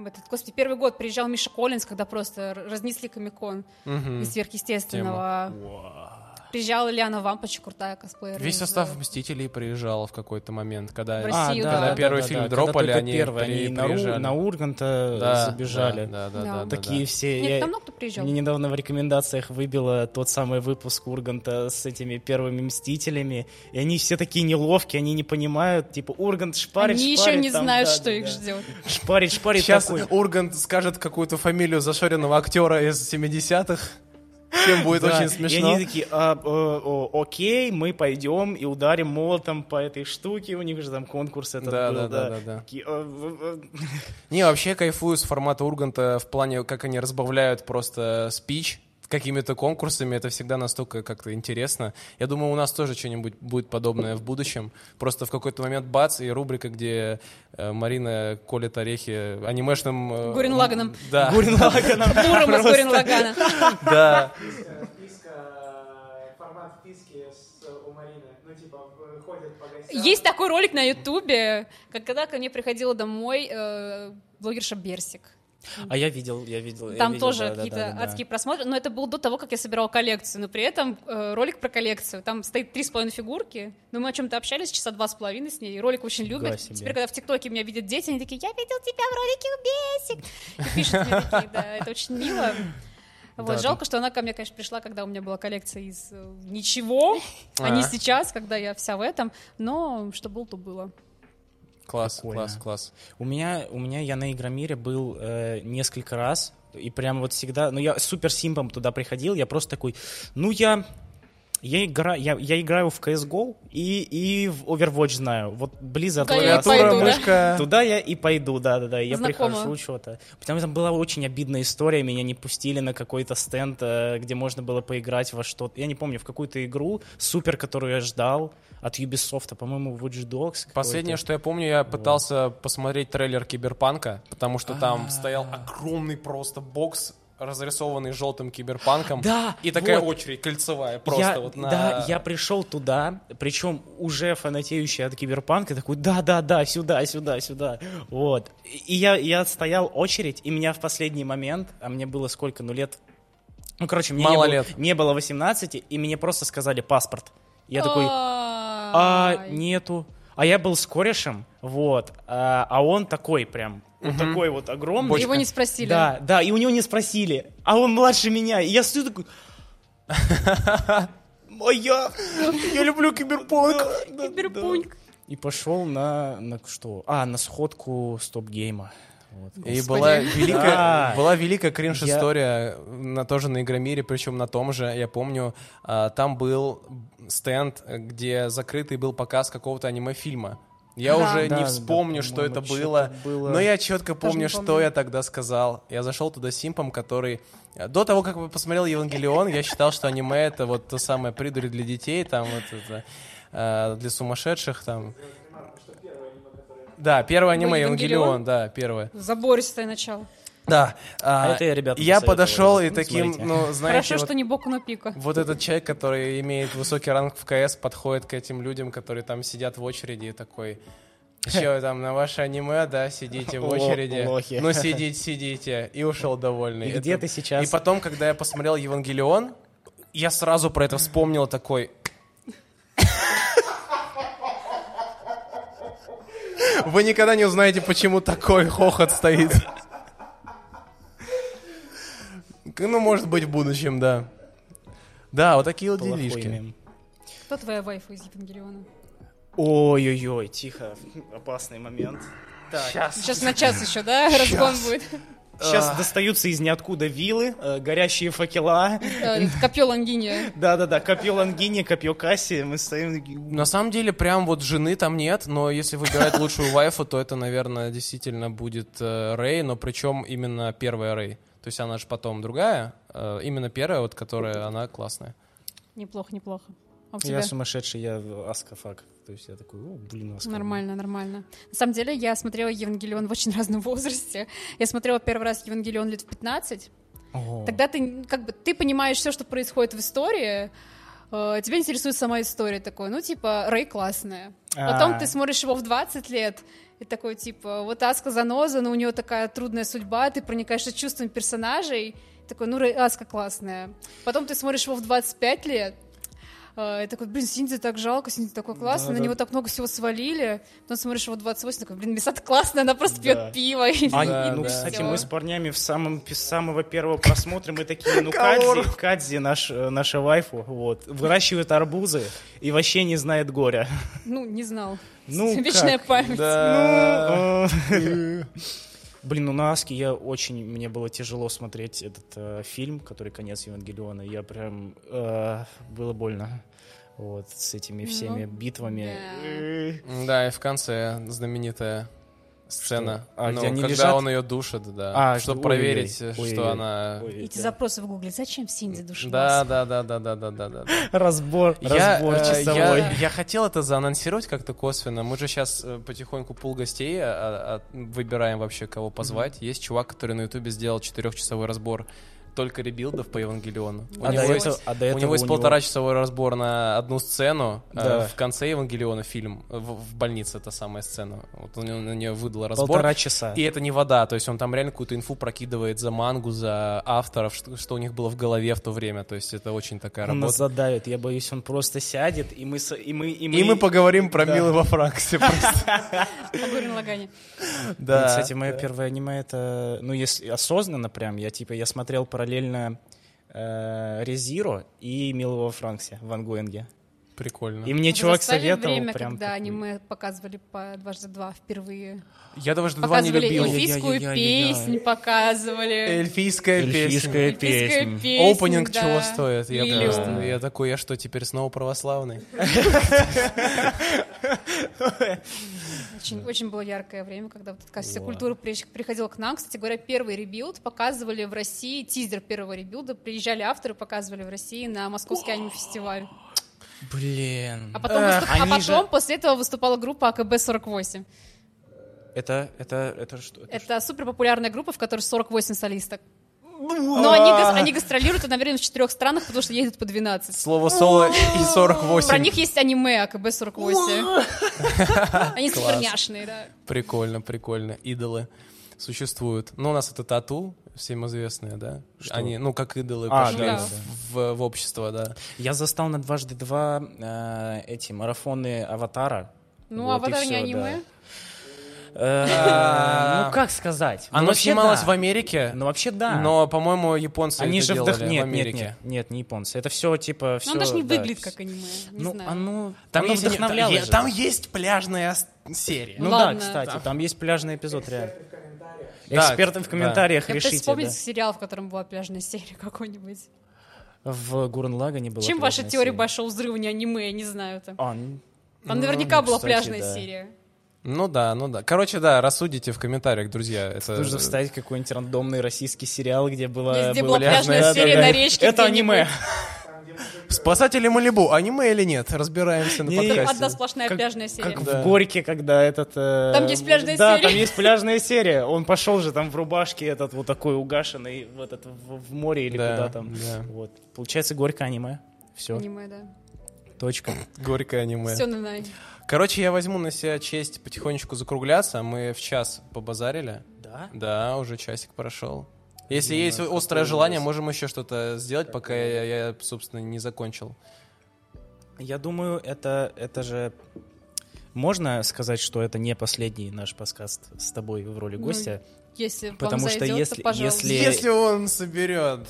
Этот, господи, первый год приезжал Миша Коллинз, когда просто разнесли Комикон Мгм. из сверхъестественного. Приезжала Лиана Вампач, крутая косплеер. Весь состав «Мстителей» приезжал в какой-то момент, когда... В Россию, А, да. Когда первый фильм когда дропали, они первый, при- они на, приезжали. на Урганта Да, забежали. Да, да, да, Да. да, да, Такие да. все. Нет, я- там много кто приезжал. Мне недавно в рекомендациях выбило тот самый выпуск Урганта с этими первыми Мстителями, и они все такие неловкие, они не понимают, типа, Ургант шпарит, Они еще шпарит, не там, знают, да, что да, их да. ждет. Шпарит, шпарит Сейчас такой. Ургант скажет какую-то фамилию зашоренного актера из 70-х. Всем будет Да, очень И смешно. они такие, «А, э, о, окей, мы пойдем и ударим молотом по этой штуке, у них же там конкурс этот Да, был, да, да, да, да. Такие, «А, в- Не, вообще кайфую с формата Урганта в плане, как они разбавляют просто спич какими-то конкурсами, это всегда настолько как-то интересно. Я думаю, у нас тоже что-нибудь будет подобное в будущем. Просто в какой-то момент бац, и рубрика, где э, Марина колет орехи анимешным... э, Гурен Лаганом. Да, (laughs) Гурен Лаганом. (laughs) Муром из Гурен Лагана. (laughs) да. Э, формат вписки с, у Марины. Ну, типа, в- ходят по гостям. Есть такой ролик на Ютубе, как когда ко мне приходила домой э, блогерша Берсик. А я видел, я видел. я Там видел, тоже да, да, какие-то да, да, да. адские просмотры, но это было до того, как я собирала коллекцию. Но при этом э, ролик про коллекцию. Там стоит три с половиной фигурки. Но мы о чем-то общались часа два с половиной с ней. Ролик очень любят. Теперь, когда в ТикТоке меня видят дети, они такие, я видел тебя в ролике у Бесик. И пишут мне такие, да, это очень мило. Вот, Да, жалко, что она ко мне, конечно, пришла, когда у меня была коллекция из э, ничего, а не А. сейчас, когда я вся в этом. Но что было, то было. Класс, Прикольно. класс, класс. У меня, у меня я на Игромире был э, несколько раз, и прям вот всегда, ну я супер симпом туда приходил, я просто такой, ну я, я, игра, я, я играю в CSGO и, и в Overwatch знаю, вот Blizzard Да, я класс. пойду, Клавиатура, да? мышка. (laughs) Туда я и пойду, да-да-да, я Знакомо. прихожу что-то. Потому что там была очень обидная история, меня не пустили на какой-то стенд, э, где можно было поиграть во что-то. Я не помню, в какую-то игру супер, которую я ждал от Ubisoft, по-моему, Watch Dogs. Последнее, что я помню, я пытался посмотреть трейлер Киберпанка, потому что там стоял огромный просто бокс разрисованный желтым киберпанком. Да, И такая вот. очередь кольцевая просто я, вот на... Да, я пришел туда, причем уже фанатеющий от киберпанка, такой, да-да-да, сюда, сюда, сюда, вот. И я, я стоял очередь, и меня в последний момент, а мне было сколько, ну лет, ну короче, мне Мало не, было, лет. не было 18, и мне просто сказали паспорт. Я такой, а, нету. А я был с корешем, вот, а, а он такой прям, вот такой вот огромный. Его не спросили. Да, да, и у него не спросили. А он младше меня. И я стою такой... Моя! Я люблю киберпанк! Киберпуньк. И пошел на, на что? А, на сходку стоп-гейма. Вот. И была (laughs) великая, Да. была великая кринж-история, на, тоже на Игромире, причем на том же, я помню, а, там был стенд, где закрытый был показ какого-то аниме-фильма. Я Да. уже Да, не да, вспомню, что по-моему, это было, было. но я четко помню, что помню. я тогда сказал. Я зашел туда Симпом, который... До того, как я посмотрел Евангелион, я считал, что аниме — это вот то самое придури для детей, там вот это, э, для сумасшедших, там... Да, первое аниме Евангелион? Евангелион, да, первое. Забористое начало. Да. А это я ребятам Я подошел и Ну, таким, смотрите. ну, знаете, Хорошо, вот, что не Боку но Пика. вот этот человек, который имеет высокий ранг в КС, подходит к этим людям, которые там сидят в очереди и такой... Еще там на ваше аниме, да, сидите в очереди. лохи. Ну, сидите, сидите. И ушел довольный. И где Это- ты сейчас? И потом, когда я посмотрел Евангелион, я сразу про это вспомнил такой... Вы никогда не узнаете, почему такой хохот стоит. Ну, может быть, в будущем, да. Да, вот такие вот делишки. Кто твоя вайфа из Евангелиона? Ой-ой-ой, тихо, опасный момент. Так, Сейчас на час еще, да, разгон будет? сейчас достаются из ниоткуда вилы, э, горящие факела. Э, Копье Лангиния. Да-да-да, копье Лангини, копье Касси, мы стоим... На самом деле, прям вот жены там нет, но если выбирать лучшую вайфу, то это, наверное, действительно будет э, Рэй, но причем именно первая Рэй. То есть она же потом другая, э, именно первая, вот которая, она классная. Неплохо, неплохо. А Я сумасшедший, я аскафак. То есть я такой, о, блин, аска. Нормально, нормально. На самом деле, я смотрела Евангелион в очень разном (laughs) возрасте. Я смотрела первый раз Евангелион лет в 15. О. Тогда ты как бы ты понимаешь все, что происходит в истории. э, Тебя интересует сама история такой, ну, типа, Рэй классная. Потом А. ты смотришь его в 20 лет, и такой, типа, вот Аска заноза, но у нее такая трудная судьба, ты проникаешься чувством персонажей, такой, ну, Аска классная. Потом ты смотришь его в 25 лет, э, и такой, блин, Синди так жалко, Синди такой классный, на Да-да. него так много всего свалили. Потом смотришь его в 28, такой, блин, Мисата классная, она просто Да. пьет пиво. А, и Да, ну, да. кстати, мы с парнями в самом, с самого первого просмотра мы такие, ну, Кадзи, Кадзи наш, наша вайфу, вот, выращивает арбузы и вообще не знает горя. Ну, не знал. Ну, (laughs) Вечная как? память. Да. Ну, (laughs) э, Блин, ну на Аске я очень, мне было тяжело смотреть этот э, фильм, который «Конец Евангелиона». Я прям, э, было больно. Вот, с этими всеми Ну, битвами. да. Э, Да, и в конце знаменитая сцена. А, Ну, когда лежат? он ее душит, да. А, чтобы ой-ой-ой, проверить, ой-ой-ой. что она... Ой, Эти да. запросы в гугле. Зачем Синди душилась? Да, да, да, да, да, да, да, да. (laughs) Разбор, Я, разбор э, часовой. я, я хотел это заанонсировать как-то косвенно. Мы же сейчас потихоньку пул гостей а, а, выбираем вообще, кого позвать. Есть чувак, который на Ютубе сделал четырехчасовой разбор только ребилдов по Евангелиону. У А него есть- этого- а до У него есть полтора-часовой разбор на одну сцену. э, Да. в конце Евангелиона фильм, э, в, в больнице эта самая сцена. Вот он на нее выдал разбор. Полтора часа. И это не вода, то есть он там реально какую-то инфу прокидывает за мангу, за авторов, что, что у них было в голове в то время. То есть это очень такая Он нас работа. задавит, я боюсь, он просто сядет, и мы... И мы, и мы, И мы поговорим про Да. Милы во Франксе. По (laughs) Гурен Лагане. Да, Да. кстати, мое первое аниме это, ну, если осознанно прям, я типа, я смотрел параллельно э, Резиро и Милого Франксе в Ангуэнге. Прикольно. И мне чувак Застали советовал время, прям... когда такой, аниме показывали по дважды два впервые. Я даже два не Показывали любил. эльфийскую песню, показывали. Эльфийская Эльфийская песня. Эльфийская песня. Опенинг да. чего стоит? Я Lilium. просто, я такой, я что, теперь снова православный? Очень, очень было яркое время, когда вот такая вся культура приходила к нам. Кстати говоря, первый ребилд показывали в России, тизер первого ребилда, приезжали авторы, показывали в России на Московский аниме-фестиваль. Блин. А потом, Эх, выступ- а потом же- после этого выступала группа AKB48. Это, это, это что? Это Это супер популярная группа, в которой 48 солисток. Ну, Но они, гас- они гастролируют одновременно в четырех странах, потому что ездят по 12. Слово соло и 48. Про них есть аниме АКБ-48. Они суперняшные, да. Прикольно, прикольно. Идолы существуют. Ну, у нас это тату, всем известные, да? Что? Они, ну, как идолы А, пошли да, в, в- общество, да. Я застал на дважды два э, эти марафоны Аватара. Ну, Вот «Аватар» не аниме? да. Э, А, Ну, (laughs) как сказать? Ну, Оно снималось в Америке, Ну, вообще да. но, по-моему, японцы Они же делали вдох... в Америке. нет, не японцы. Это все типа все. Ну, даже не выглядит как аниме, не Ну, знаю. оно, Там, оно есть, вдохновляло там, там есть пляжная серия. Ну да, кстати, там есть пляжный эпизод, реально. Эксперты в комментариях решите, вспомнить да. сериал, в котором была пляжная серия какой-нибудь. В Гурен Лагане была Чем ваша пляжная теория большого взрыва не аниме, я не знаю там. А, ну, Там наверняка была пляжная серия. Ну да, ну да. Короче, да, рассудите в комментариях, друзья. Это... Нужно вставить какой-нибудь рандомный российский сериал, где была, Везде была пляжная да, серия да. на речке Это аниме. Спасатели Малибу, аниме или нет? Разбираемся на подкасте. одна сплошная Как- пляжная серия. Как Да. в Горьке, когда этот... э, Там есть пляжная да, серия. там есть пляжная серия. Он пошел же там в рубашке этот вот такой угашенный в, этот, в, в море или Да, куда там. да. Вот. Получается Горько аниме. Все, Аниме, да. точка. (coughs) Горькое аниме. Все на най. Короче, я возьму на себя честь потихонечку закругляться. Мы в час побазарили. Да? Да, уже часик прошел. Если есть острое желание, можем еще что-то сделать, пока я, я, собственно, не закончил. Я думаю, это, это же... Можно сказать, что это не последний наш подкаст с тобой в роли Ну, гостя? Если вам Потому что зайдет, если- то, если- Если он соберет...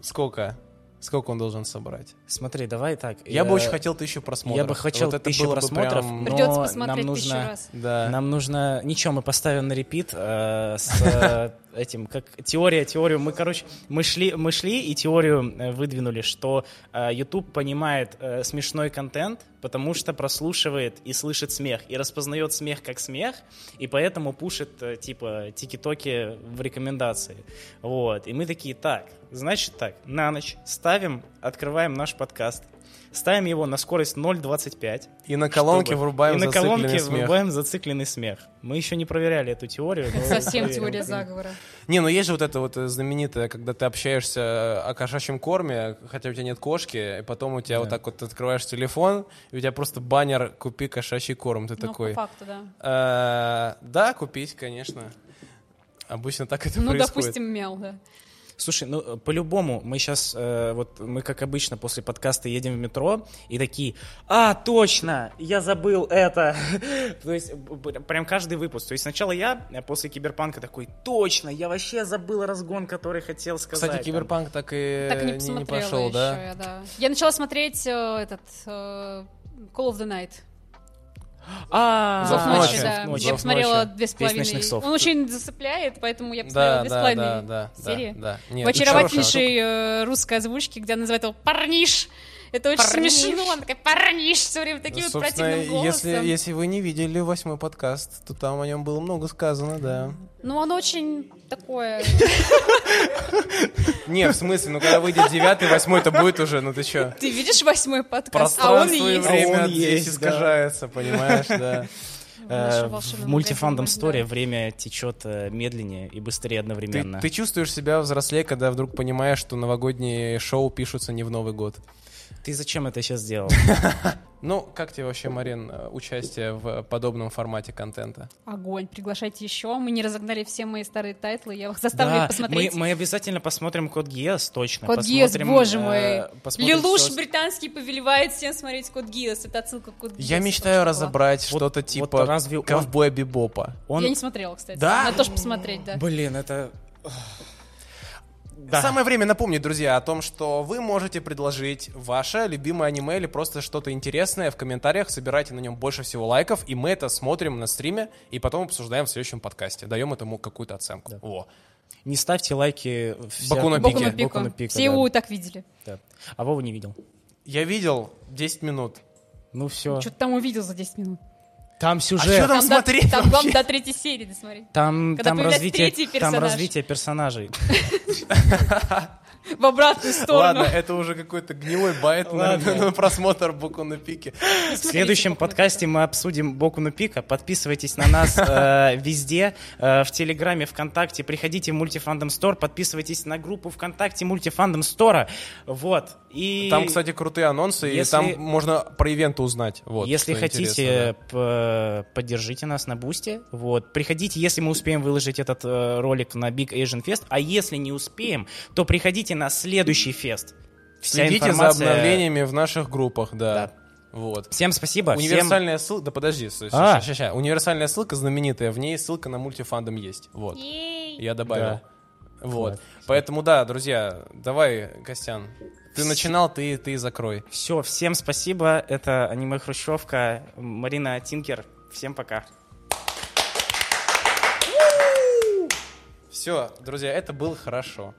Сколько? Сколько он должен собрать? Смотри, давай так. Я бы э, очень хотел тысячу просмотров. Я бы хотел Вот это тысячу просмотров, прям- но Придется нам нужно... раз. Да. Нам нужно... Ничего, мы поставим на репит э, с э, (laughs) этим, как теория, теорию. Мы, короче, мы шли, мы шли и теорию э, выдвинули, что э, YouTube понимает э, смешной контент, потому что прослушивает и слышит смех, и распознает смех как смех, и поэтому пушит, типа, тики-токи в рекомендации. Вот. И мы такие, так, значит так, на ночь ставим, открываем наш подкаст, ставим его на скорость 0.25, И на колонке чтобы- врубаем и на зацикленный колонке смех. врубаем зацикленный смех. Мы еще не проверяли эту теорию. Совсем проверим. теория заговора. Не, ну есть же вот это вот э, знаменитое, когда ты общаешься о кошачьем корме, хотя у тебя нет кошки, и потом у тебя вот так вот открываешь телефон, и у тебя просто баннер «Купи кошачий корм». Ты Ну, такой... по факту, да. «Э, Да, купить, конечно. Обычно так это Ну, происходит. допустим, мяу, да. Слушай, ну э, по-любому мы сейчас, вот мы как обычно после подкаста едем в метро и такие, а, точно, я забыл это. (laughs) То есть прям каждый выпуск. То есть сначала я э, после Киберпанка такой, точно, я вообще забыл разгон, который хотел сказать. Кстати, Киберпанк так и Так не пошел, еще да? я, да. Я начала смотреть э, этот э, Call of the Night. А, Зов ночи. да. Я посмотрела две с половиной. Он очень зацепляет, поэтому я посмотрела две с половиной серии. В очаровательнейшей э, русской озвучке, где она называет его парниш. Это очень Парниш. смешно. Она такая парниш все время таким вот Собственно, противным если, голосом. если вы не видели восьмой подкаст, то там о нем было много сказано, да. Ну, он очень такое... (laughs) Не, в смысле, ну когда выйдет девятый, восьмой, то будет уже, ну ты чё? Ты видишь восьмой подкаст? А он есть. время он здесь искажается, понимаешь, да. В Э, мультифандом да. время течет э, медленнее и быстрее Ты, одновременно. ты чувствуешь себя взрослее, когда вдруг понимаешь, что новогодние шоу пишутся не в Новый год. Ты зачем это сейчас сделал? (laughs) Ну, как тебе вообще, Марин, э, участие в подобном формате контента? Огонь, приглашайте еще. Мы не разогнали все мои старые тайтлы, я их заставлю Да, их посмотреть. Мы, мы обязательно посмотрим Код Гиас, точно. Код Гиас, Посмотрим, боже э, мой. посмотрим Лелуш всё- британский повелевает всем смотреть Код Гиас. Это отсылка к Код Гиас. Я мечтаю разобрать Вот- что-то вот типа разве он- ковбоя Бибопа. Он... Я не смотрела, кстати. Да? Надо тоже посмотреть, да. Блин, это... Да. Самое время напомнить, друзья, о том, что вы можете предложить ваше любимое аниме или просто что-то интересное в комментариях, собирайте на нем больше всего лайков, и мы это смотрим на стриме, и потом обсуждаем в следующем подкасте. Даем этому какую-то оценку. Во. Не ставьте лайки... вся- Боку на Боку пике. на пику. Боку на пику, Все да. его так видели. Да. А Вова не видел. Я видел 10 минут. Ну все. Что ты там увидел за 10 минут? Там А сюжет. что там до- смотреть Там, главное, до третьей серии досмотреть. Там, Когда там, развитие, там персонаж. развитие персонажей. (laughs) В обратную сторону. Ладно, это уже какой-то гнилой байт на, Ладно. на просмотр Боку на пике. Не В следующем «Боку на подкасте мы обсудим Боку на Пика. Подписывайтесь на нас э, (laughs) везде, э, в Телеграме, ВКонтакте. Приходите в Мультифандом Стор, подписывайтесь на группу ВКонтакте Мультифандом Стора. Вот. И Там, кстати, крутые анонсы, и Если- там можно про ивенты узнать. Вот, если хотите, интересно, п- поддержите нас на Бусте. Вот. Приходите, если мы успеем выложить этот э, ролик на Big Asian Fest. А если не успеем, то приходите на следующий фест. Вся Следите за информация- обновлениями в наших группах, да. Да. Вот. Всем спасибо. всем- Универсальная ссылка, да подожди, А. ща- ща- ща. универсальная ссылка знаменитая, в ней ссылка на мультифандом есть. Вот. Ей. Я добавил. Да. Вот. Класс. Поэтому да, друзья, давай, Костян. Ты начинал, ты, ты закрой. Все, всем спасибо. Это аниме Хрущевка, Марина Тинкер. Всем пока. Все, друзья, это было хорошо.